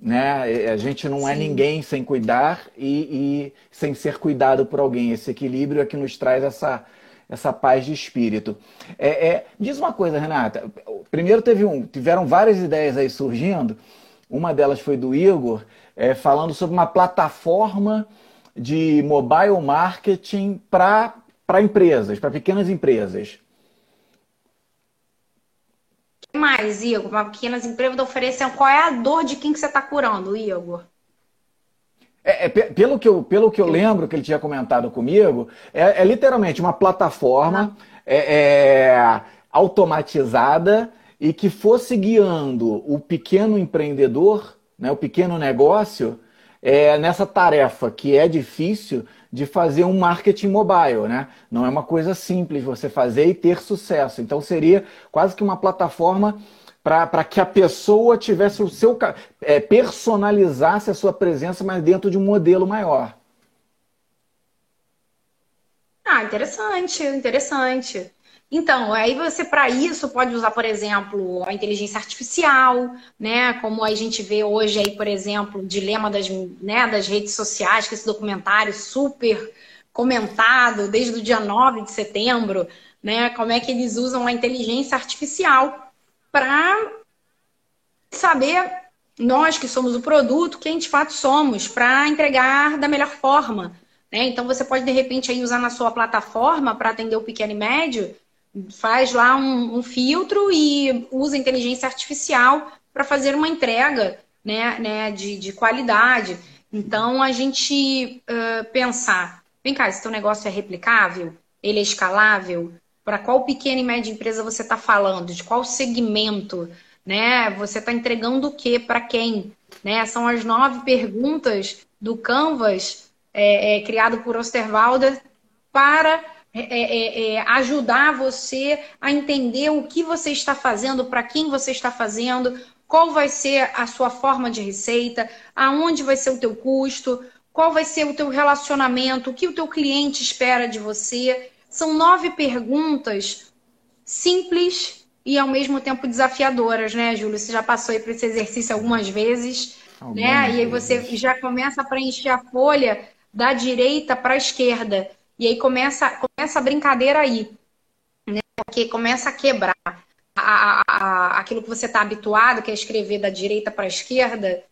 Né? A gente não é Sim. é ninguém sem cuidar e, e, sem ser cuidado por alguém. Esse equilíbrio é que nos traz essa, essa paz de espírito. É, é, diz uma coisa, Renata. Primeiro teve um, tiveram várias ideias aí surgindo. Uma delas foi do Igor, é, falando sobre uma plataforma de mobile marketing para empresas, para pequenas empresas mais, Igor? Uma pequenas empresas oferecem. Qual é a dor de quem que você está curando, Igor? É, é, pelo, que eu, pelo que eu lembro que ele tinha comentado comigo, é, é literalmente uma plataforma é, é automatizada e que fosse guiando o pequeno empreendedor, né, o pequeno negócio, é, nessa tarefa que é difícil de fazer um marketing mobile, né? Não é uma coisa simples você fazer e ter sucesso. Então seria quase que uma plataforma para que a pessoa tivesse o seu é, personalizasse a sua presença, mas dentro de um modelo maior. Ah, interessante, interessante. Então, aí você para isso pode usar, por exemplo, a inteligência artificial, né? Como a gente vê hoje aí, por exemplo, o dilema das, né, das redes sociais, que esse documentário super comentado desde o dia 9 de setembro, né? Como é que eles usam a inteligência artificial para saber nós que somos o produto, quem de fato somos, para entregar da melhor forma. Né? Então você pode de repente aí usar na sua plataforma para atender o pequeno e médio, faz lá um, um filtro e usa inteligência artificial para fazer uma entrega né, né, de, de qualidade. Então a gente uh, pensar, vem cá, esse teu negócio é replicável? Ele é escalável? Para qual pequena e média empresa você está falando? De qual segmento? Né? Você está entregando o que para quem? Né? São as nove perguntas do Canvas, é, é, criado por Osterwalder, para é, é, é, ajudar você a entender o que você está fazendo, para quem você está fazendo, qual vai ser a sua forma de receita, aonde vai ser o teu custo, qual vai ser o teu relacionamento, o que o teu cliente espera de você. São nove perguntas simples e ao mesmo tempo desafiadoras, né, Júlio? Você já passou aí por esse exercício algumas vezes, algumas né? E aí você já começa a preencher a folha da direita para a esquerda. E aí começa, começa a brincadeira aí, né? Porque começa a quebrar a, a, a, aquilo que você está habituado, que é escrever da direita para a esquerda,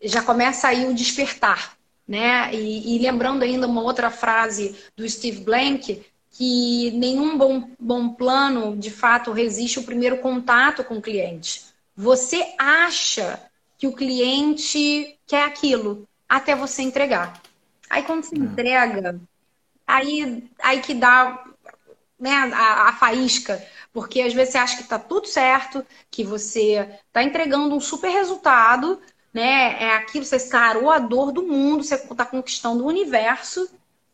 já começa aí o despertar, né? E, e lembrando ainda uma outra frase do Steve Blank, que nenhum bom, bom plano, de fato, resiste o primeiro contato com o cliente. Você acha que o cliente quer aquilo até você entregar. Aí quando você é. entrega, aí, aí que dá né, a, a faísca, porque às vezes você acha que está tudo certo, que você está entregando um super resultado, né? É aquilo, você sarou a dor do mundo, você está conquistando o universo,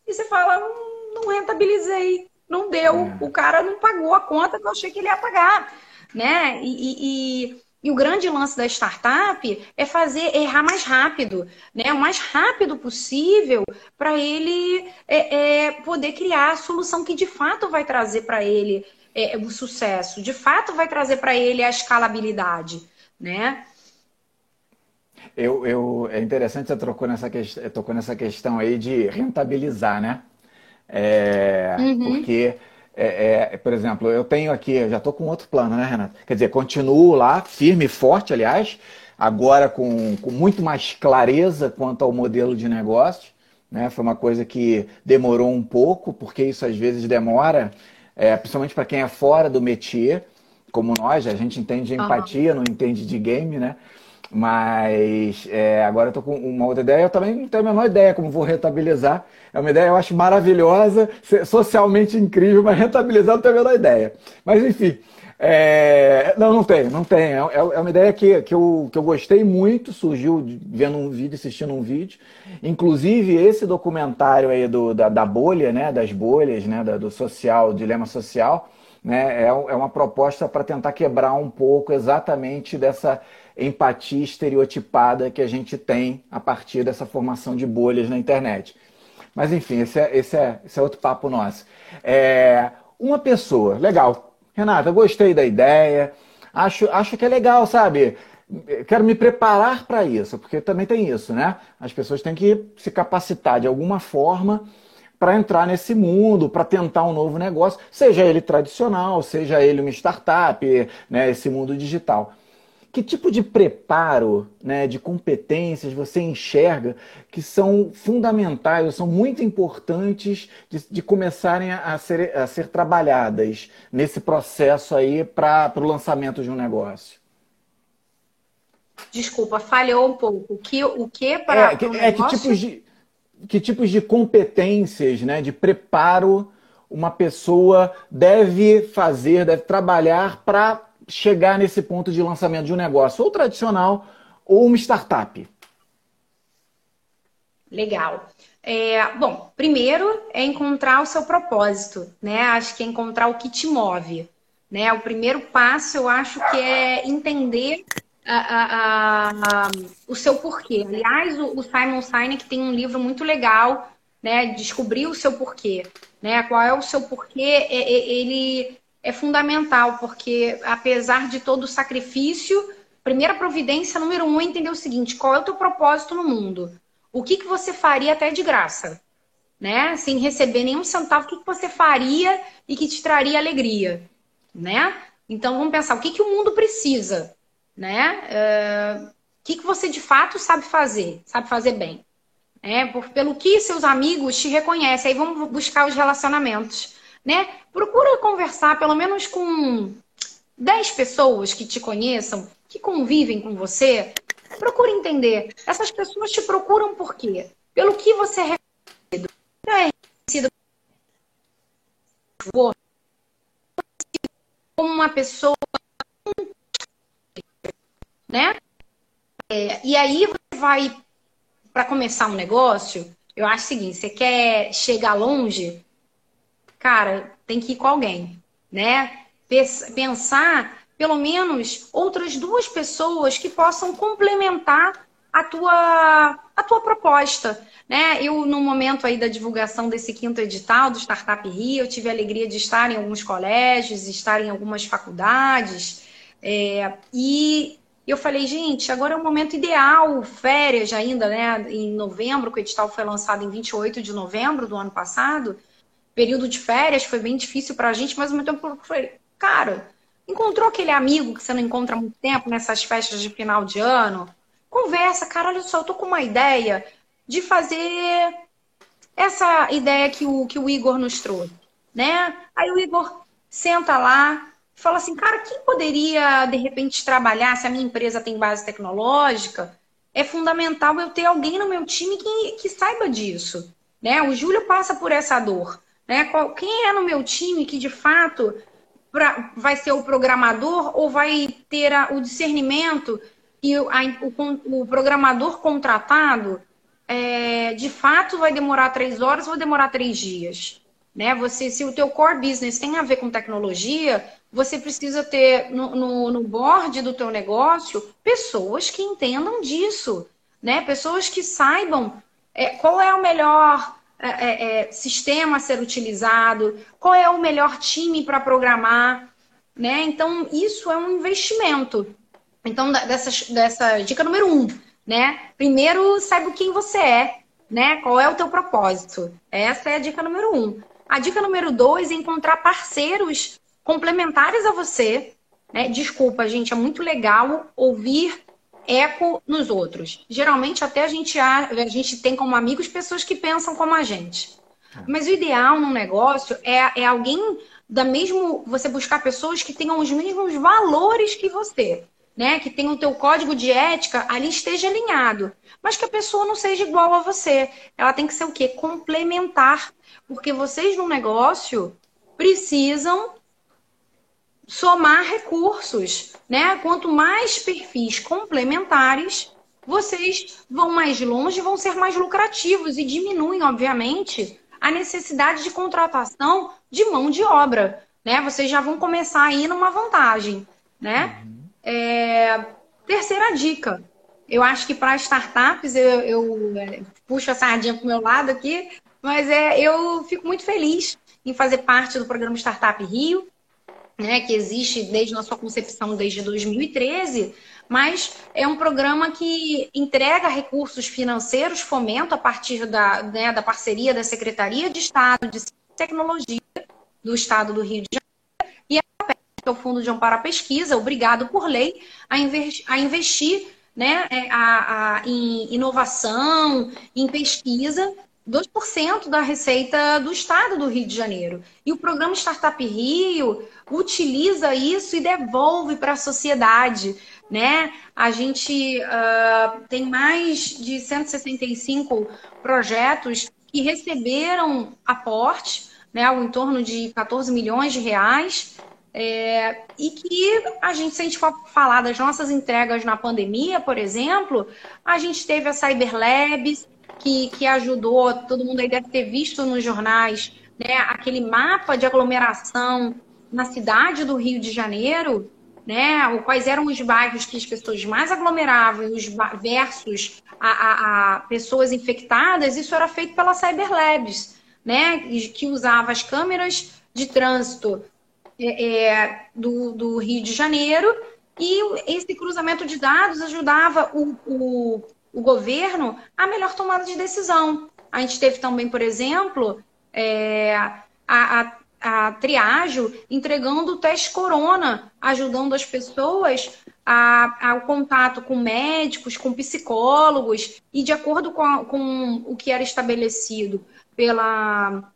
e você fala, hum, não rentabilizei, não deu, é. o cara não pagou a conta que eu achei que ele ia pagar, né? E, e, e, o grande lance da startup é fazer errar mais rápido, né? O mais rápido possível para ele é, é, poder criar a solução que de fato vai trazer para ele é, o sucesso, de fato vai trazer para ele a escalabilidade, né? Eu, eu, é interessante você tocou nessa, tocou nessa questão aí de rentabilizar, né? É, uhum. Porque, é, é, por exemplo, eu tenho aqui, já estou com outro plano, né, Renata? Quer dizer, continuo lá, firme e forte, aliás, agora com, com muito mais clareza quanto ao modelo de negócio. Né? Foi uma coisa que demorou um pouco, porque isso às vezes demora, é, principalmente para quem é fora do métier, como nós, a gente entende de empatia, uhum. não entende de game, né? Mas é, agora eu tô com uma outra ideia. Eu também não tenho a menor ideia como vou rentabilizar. É uma ideia, eu acho, maravilhosa, socialmente incrível, mas rentabilizar não tenho a menor ideia. Mas enfim. É... Não, não tem, não tem. É, é, é uma ideia que, que, eu, que eu gostei muito, surgiu vendo um vídeo, assistindo um vídeo. Inclusive, esse documentário aí do, da, da bolha, né? Das bolhas, né? do social, dilema social, né? É, é uma proposta para tentar quebrar um pouco exatamente dessa empatia estereotipada que a gente tem a partir dessa formação de bolhas na internet. Mas enfim, esse é, esse é, esse é outro papo nosso. É, uma pessoa, legal. Renata, gostei da ideia, acho, acho que é legal, sabe? Quero me preparar para isso, porque também tem isso, né? As pessoas têm que se capacitar de alguma forma para entrar nesse mundo, para tentar um novo negócio, seja ele tradicional, seja ele uma startup, né, esse mundo digital. Que tipo de preparo, né, de competências você enxerga que são fundamentais, são muito importantes de, de começarem a ser, a ser trabalhadas nesse processo aí para o lançamento de um negócio? Desculpa, falhou um pouco. O que, o que para. É, que, é que tipos de que tipos de competências, né, de preparo uma pessoa deve fazer, deve trabalhar para chegar nesse ponto de lançamento de um negócio, ou tradicional, ou uma startup? Legal. É, bom, primeiro é encontrar o seu propósito, né? Acho que é encontrar o que te move. Né? O primeiro passo, eu acho que é entender a, a, a, o seu porquê. Aliás, o, o Simon Sinek tem um livro muito legal, né? Descobrir o seu porquê. Né? Qual é o seu porquê? É, é, ele é fundamental, porque apesar de todo o sacrifício, primeira providência número um é entender o seguinte: qual é o teu propósito no mundo? O que, que você faria até de graça? né? Sem receber nenhum centavo, o que você faria e que te traria alegria, né? Então vamos pensar, o que, que o mundo precisa, né? Uh, o que, que você de fato sabe fazer, sabe fazer bem. É, por, pelo que seus amigos te reconhecem. Aí vamos buscar os relacionamentos. Né? Procura conversar pelo menos com 10 pessoas que te conheçam, que convivem com você. Procura entender. Essas pessoas te procuram por quê? Pelo que você é reconhecido. Não é reconhecido como uma pessoa né? É, e aí você vai para começar um negócio, eu acho o seguinte, você quer chegar longe, cara, tem que ir com alguém, né? Pensar pelo menos outras duas pessoas que possam complementar a tua, a tua proposta. Né? Eu, no momento aí da divulgação desse quinto edital do Startup Rio, eu tive a alegria de estar em alguns colégios, estar em algumas faculdades, é, e eu falei, gente, agora é o momento ideal, férias ainda, né? Em novembro, que o edital foi lançado em 28 de novembro do ano passado. Período de férias foi bem difícil para a gente, mas ao mesmo tempo falei, cara, encontrou aquele amigo que você não encontra há muito tempo nessas festas de final de ano? Conversa, cara, olha só, eu tô com uma ideia de fazer essa ideia que o, que o Igor nos trouxe, né? Aí o Igor senta lá, fala assim, cara, quem poderia, de repente, trabalhar, se a minha empresa tem base tecnológica, é fundamental eu ter alguém no meu time que, que saiba disso. Né? O Júlio passa por essa dor. Né? Quem é no meu time que, de fato, pra, vai ser o programador ou vai ter a, o discernimento e a, o, o, programador contratado, é, de fato, vai demorar três horas ou demorar três dias? Né? Você, se o teu core business tem a ver com tecnologia, você precisa ter no, no, no board do teu negócio pessoas que entendam disso, né? Pessoas que saibam é, qual é o melhor é, é, é sistema a ser utilizado, qual é o melhor time para programar, né? Então, isso é um investimento. Então, dessa, dessa dica número um, né? Primeiro, saiba quem você é, né? Qual é o teu propósito. Essa é a dica número um. A dica número dois é encontrar parceiros complementares a você. Né? Desculpa, gente, é muito legal ouvir eco nos outros. Geralmente, até a gente, a, a gente tem como amigos pessoas que pensam como a gente. Mas o ideal num negócio é, é alguém da mesmo. Você buscar pessoas que tenham os mesmos valores que você. Né, que tem o teu código de ética ali esteja alinhado, mas que a pessoa não seja igual a você. Ela tem que ser o quê? Complementar, porque vocês no negócio precisam somar recursos, né? Quanto mais perfis complementares, vocês vão mais longe, vão ser mais lucrativos e diminuem, obviamente, a necessidade de contratação de mão de obra, né? Vocês já vão começar aí numa vantagem, né? Uhum. É... Terceira dica. Eu acho que para startups, eu, eu é, puxo a sardinha para o meu lado aqui, mas é, eu fico muito feliz em fazer parte do programa Startup Rio né, que existe desde a sua concepção desde 2013, mas é um programa que entrega recursos financeiros, fomento a partir da, né, da parceria da Secretaria de Estado de Tecnologia do Estado do Rio de Janeiro e a o Fundo de Amparo à Pesquisa, obrigado por lei, a investir, a investir né, é, a, a, em inovação, em pesquisa, 2% da receita do estado do Rio de Janeiro. E o programa Startup Rio utiliza isso e devolve para a sociedade. Né? A gente uh, tem mais de 165 projetos que receberam aporte, né, em torno de 14 milhões de reais, é, e que a gente, se a gente for falar das nossas entregas na pandemia, por exemplo, a gente teve a Cyber Labs, que, que ajudou, todo mundo aí deve ter visto nos jornais, né, aquele mapa de aglomeração na cidade do Rio de Janeiro, né, quais eram os bairros que as pessoas mais aglomeravam os versus a, a, a pessoas infectadas, isso era feito pela Cyberlabs, né, que usava as câmeras de trânsito é, é, do, do Rio de Janeiro e esse cruzamento de dados ajudava o, o o governo a melhor tomada de decisão. a gente teve também, por exemplo, é, a, a, a triagem entregando o teste corona, ajudando as pessoas a, ao contato com médicos, com psicólogos, e de acordo com, a, com o que era estabelecido pela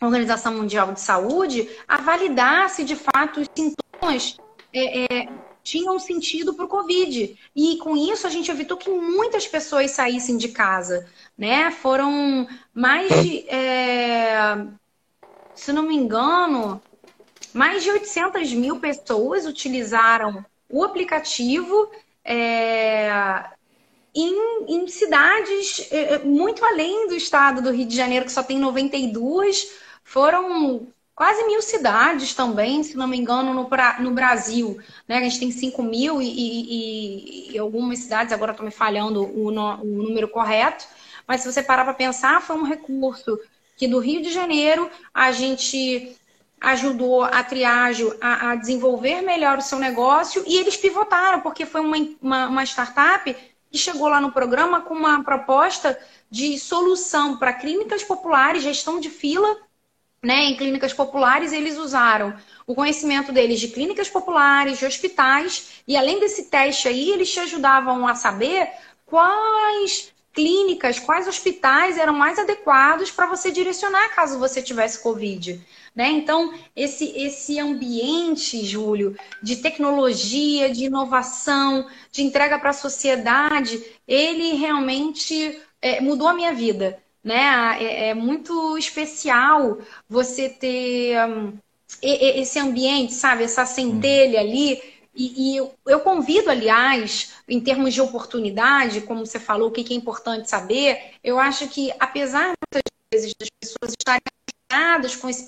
Organização Mundial de Saúde, a validar se de fato os sintomas é, é, tinham sentido para o Covid. E com isso a gente evitou que muitas pessoas saíssem de casa. Né? Foram mais de, é, se não me engano, mais de 800 mil pessoas utilizaram o aplicativo é, em, em, cidades é, muito além do estado do Rio de Janeiro, que só tem 92, foram quase mil cidades também, se não me engano, no, no Brasil. Né? A gente tem 5 mil e, e, e, algumas cidades, agora estou me falhando o, no, o número correto, mas se você parar para pensar, foi um recurso que do Rio de Janeiro a gente ajudou a triagem a, a desenvolver melhor o seu negócio e eles pivotaram, porque foi uma, uma, uma startup que chegou lá no programa com uma proposta de solução para clínicas populares, gestão de fila né, em clínicas populares, eles usaram o conhecimento deles de clínicas populares, de hospitais, e além desse teste aí, eles te ajudavam a saber quais clínicas, quais hospitais eram mais adequados para você direcionar caso você tivesse Covid. Né? Então, esse, esse ambiente, Júlio, de tecnologia, de inovação, de entrega para a sociedade, ele realmente é, mudou a minha vida né? É, é muito especial você ter um, esse ambiente, sabe? Essa centelha ali. E, e, eu convido, aliás, em termos de oportunidade, como você falou, o que é importante saber, eu acho que, apesar muitas vezes das pessoas estarem alinhadas com esse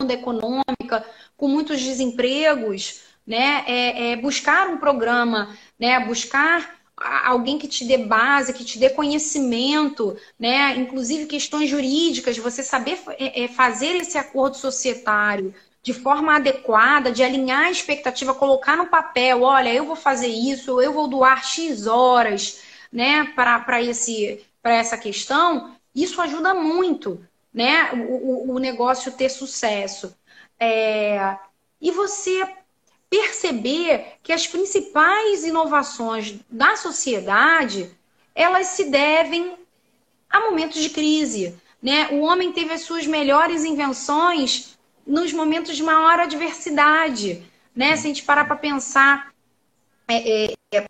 mundo econômica, com muitos desempregos, né, é, é buscar um programa, né, buscar alguém que te dê base, que te dê conhecimento, né? Inclusive questões jurídicas, você saber é, é, fazer esse acordo societário de forma adequada, de alinhar a expectativa, colocar no papel, olha, eu vou fazer isso, eu vou doar X horas, né, para esse para essa questão, isso ajuda muito, né, o, o negócio ter sucesso. É, e você perceber que as principais inovações da sociedade elas se devem a momentos de crise. Né? O homem teve as suas melhores invenções nos momentos de maior adversidade. Né? Se a gente parar para pensar, é, é, é,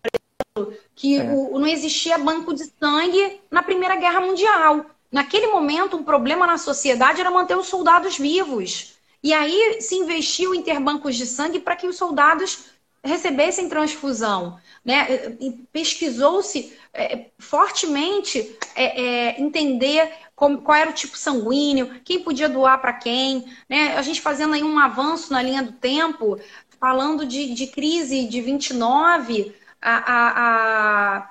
exemplo, que é. o, não existia banco de sangue na Primeira Guerra Mundial. Naquele momento, um problema na sociedade era manter os soldados vivos. E aí se investiu em ter bancos de sangue para que os soldados recebessem transfusão. Né? Pesquisou-se é, fortemente é, é, entender como, qual era o tipo sanguíneo, quem podia doar para quem. Né? A gente fazendo aí um avanço na linha do tempo, falando de, de crise de 29, a, a, a,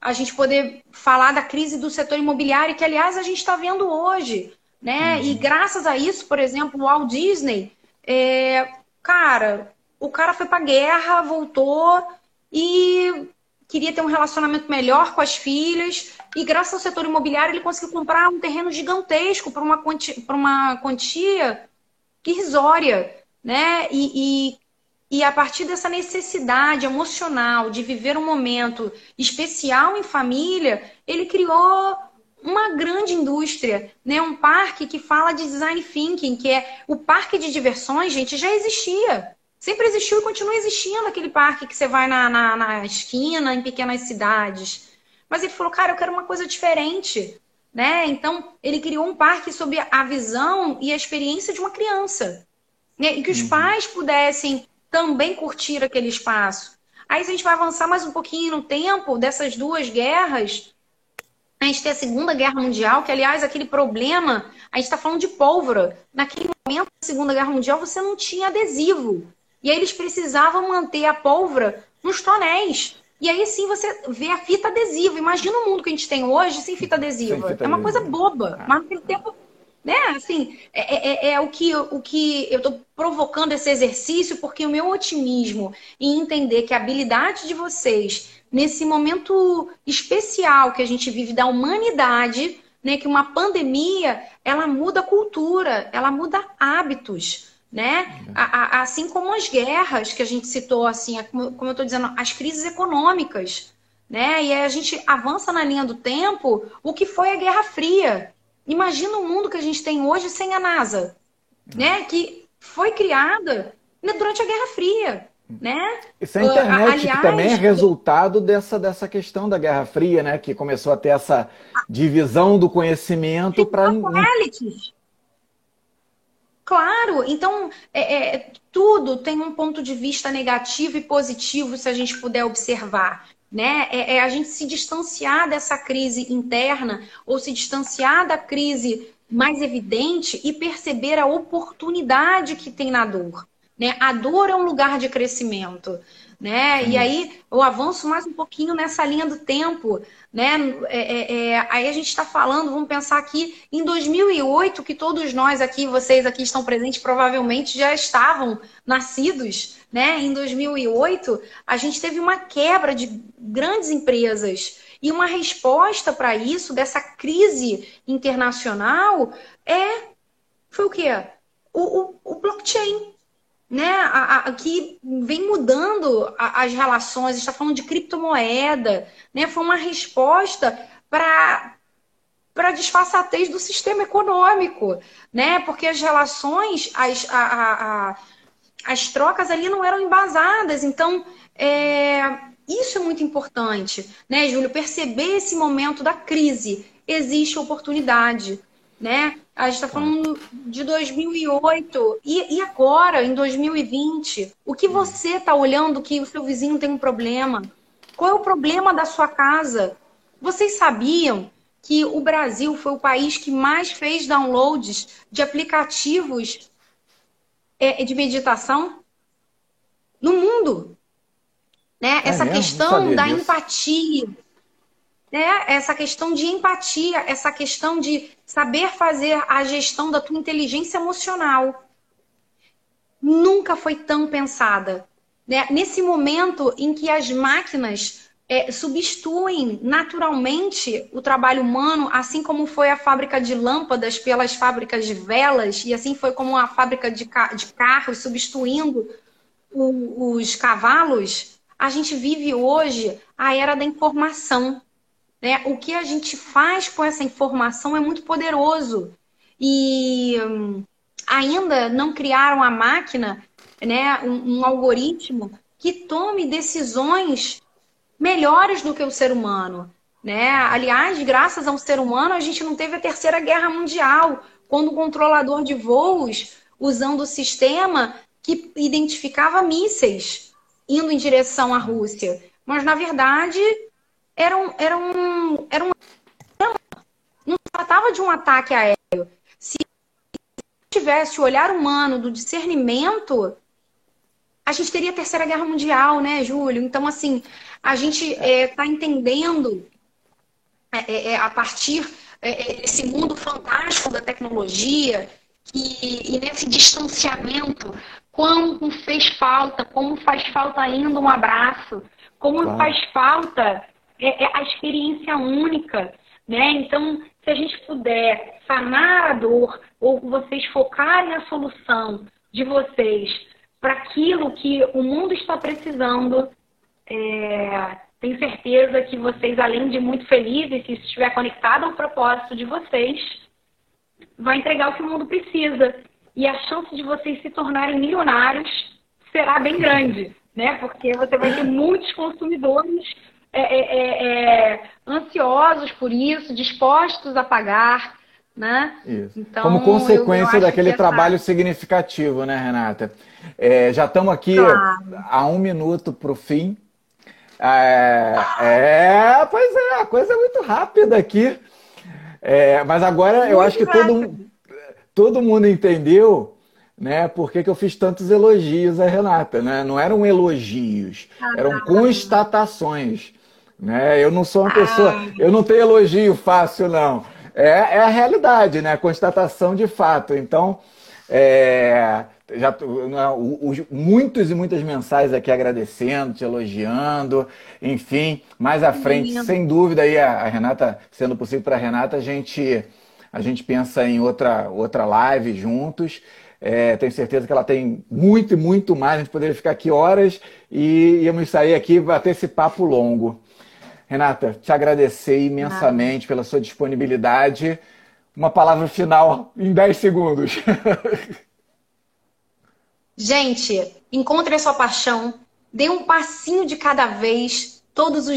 a gente poder falar da crise do setor imobiliário, que aliás a gente está vendo hoje né? Uhum. E graças a isso, por exemplo, o Walt Disney, é, cara, o cara foi pra guerra, voltou e queria ter um relacionamento melhor com as filhas. E graças ao setor imobiliário, ele conseguiu comprar um terreno gigantesco para uma, quantia, uma quantia irrisória, né? E, e, e a partir dessa necessidade emocional de viver um momento especial em família, ele criou uma grande indústria, né? Um parque que fala de design thinking, que é o parque de diversões, gente, já existia. Sempre existiu e continua existindo aquele parque que você vai na, na, na esquina, em pequenas cidades. Mas ele falou, cara, eu quero uma coisa diferente. Né? Então, ele criou um parque sob a visão e a experiência de uma criança. Né? E que os uhum. pais pudessem também curtir aquele espaço. Aí, se a gente vai avançar mais um pouquinho no tempo dessas duas guerras, a gente tem a Segunda Guerra Mundial, que, aliás, aquele problema, a gente está falando de pólvora. Naquele momento da Segunda Guerra Mundial, você não tinha adesivo. E aí eles precisavam manter a pólvora nos tonéis. E aí sim você vê a fita adesiva. Imagina o mundo que a gente tem hoje sem fita adesiva. Sem fita é uma coisa boba. Mas naquele tempo, né, assim, é, é, é o, que, o que eu estou provocando esse exercício, porque o meu otimismo em entender que a habilidade de vocês nesse momento especial que a gente vive da humanidade, né, que uma pandemia ela muda cultura, ela muda hábitos, né? A, a, assim como as guerras que a gente citou, assim, como, como eu estou dizendo, as crises econômicas, né? E aí a gente avança na linha do tempo, o que foi a Guerra Fria. Imagina o mundo que a gente tem hoje sem a NASA, né? Que foi criada durante a Guerra Fria. Né? Isso é a internet Aliás, que também é resultado dessa, dessa questão da Guerra Fria, né? Que começou a ter essa divisão do conhecimento para. Claro, então é, é, tudo tem um ponto de vista negativo e positivo se a gente puder observar. Né? É, é a gente se distanciar dessa crise interna ou se distanciar da crise mais evidente e perceber a oportunidade que tem na dor. Né? A dor é um lugar de crescimento. Né? E aí eu avanço mais um pouquinho nessa linha do tempo. Né? É, é, é, aí a gente está falando, vamos pensar aqui, em 2008, que todos nós aqui, vocês aqui estão presentes, provavelmente já estavam nascidos. Né? Em 2008, a gente teve uma quebra de grandes empresas. E uma resposta para isso, dessa crise internacional, é foi o quê? O, o, o blockchain né, a, a, que vem mudando a, as relações, está falando de criptomoeda, né, foi uma resposta para para a disfarçatez do sistema econômico, né? Porque as relações, as, a, as trocas ali não eram embasadas. Então, é, isso é muito importante, né, Júlio? Perceber esse momento da crise. Existe oportunidade né? A gente está falando de 2008 e, e agora, em 2020, o que você está olhando que o seu vizinho tem um problema? Qual é o problema da sua casa? Vocês sabiam que o Brasil foi o país que mais fez downloads de aplicativos é, de meditação no mundo? Né? É Essa questão da disso. empatia né? Essa questão de empatia, essa questão de saber fazer a gestão da tua inteligência emocional. Nunca foi tão pensada. Né? Nesse momento em que as máquinas é, substituem naturalmente o trabalho humano, assim como foi a fábrica de lâmpadas pelas fábricas de velas, e assim foi como a fábrica de, ca de carros substituindo o, os cavalos, a gente vive hoje a era da informação. Né? O que a gente faz com essa informação é muito poderoso. E hum, ainda não criaram a máquina, né, um, um algoritmo que tome decisões melhores do que o ser humano. Né? Aliás, graças ao ser humano, a gente não teve a Terceira Guerra Mundial, quando o controlador de voos, usando o sistema que identificava mísseis indo em direção à Rússia. Mas, na verdade, era um, era um, era um não se tratava de um ataque aéreo. Se tivesse o olhar humano do discernimento, a gente teria a Terceira Guerra Mundial, né, Júlio? Então, assim, a gente está é, tá entendendo é, é, é, a partir é, desse mundo fantástico da tecnologia que, e nesse distanciamento, como fez falta, como faz falta ainda um abraço, como claro. faz falta é, é a experiência única, né? Então, se a gente puder sanar a dor ou vocês focarem a solução de vocês para aquilo que o mundo está precisando, é, tenho certeza que vocês, além de muito felizes, se estiver conectado ao propósito de vocês, vai entregar o que o mundo precisa. E a chance de vocês se tornarem milionários será bem grande, né? Porque você vai ter muitos consumidores é, é, é, é, ansiosos por isso, dispostos a pagar. Né? Então, Como consequência eu, eu daquele trabalho significativo, né, Renata? É, já estamos aqui claro. a um minuto para o fim. É, é, pois é, a coisa é muito rápida aqui. É, mas agora muito eu acho que todo, todo mundo entendeu né, por que, que eu fiz tantos elogios a Renata. Né? Não eram elogios, ah, eram constatações. Né? Eu não sou uma pessoa, ah. eu não tenho elogio fácil, não. É, é a realidade, né? A constatação de fato. Então, é, já os, muitos e muitas mensagens aqui agradecendo, te elogiando, enfim, mais à frente, Lindo. sem dúvida aí a, a Renata, sendo possível para a Renata, a gente a gente pensa em outra outra live juntos. É, tenho certeza que ela tem muito e muito mais. A gente poderia ficar aqui horas e íamos sair aqui e bater esse papo longo. Renata, te agradecer imensamente pela sua disponibilidade. Uma palavra final em 10 segundos. [laughs] Gente, encontre a sua paixão, dê um passinho de cada vez, todos os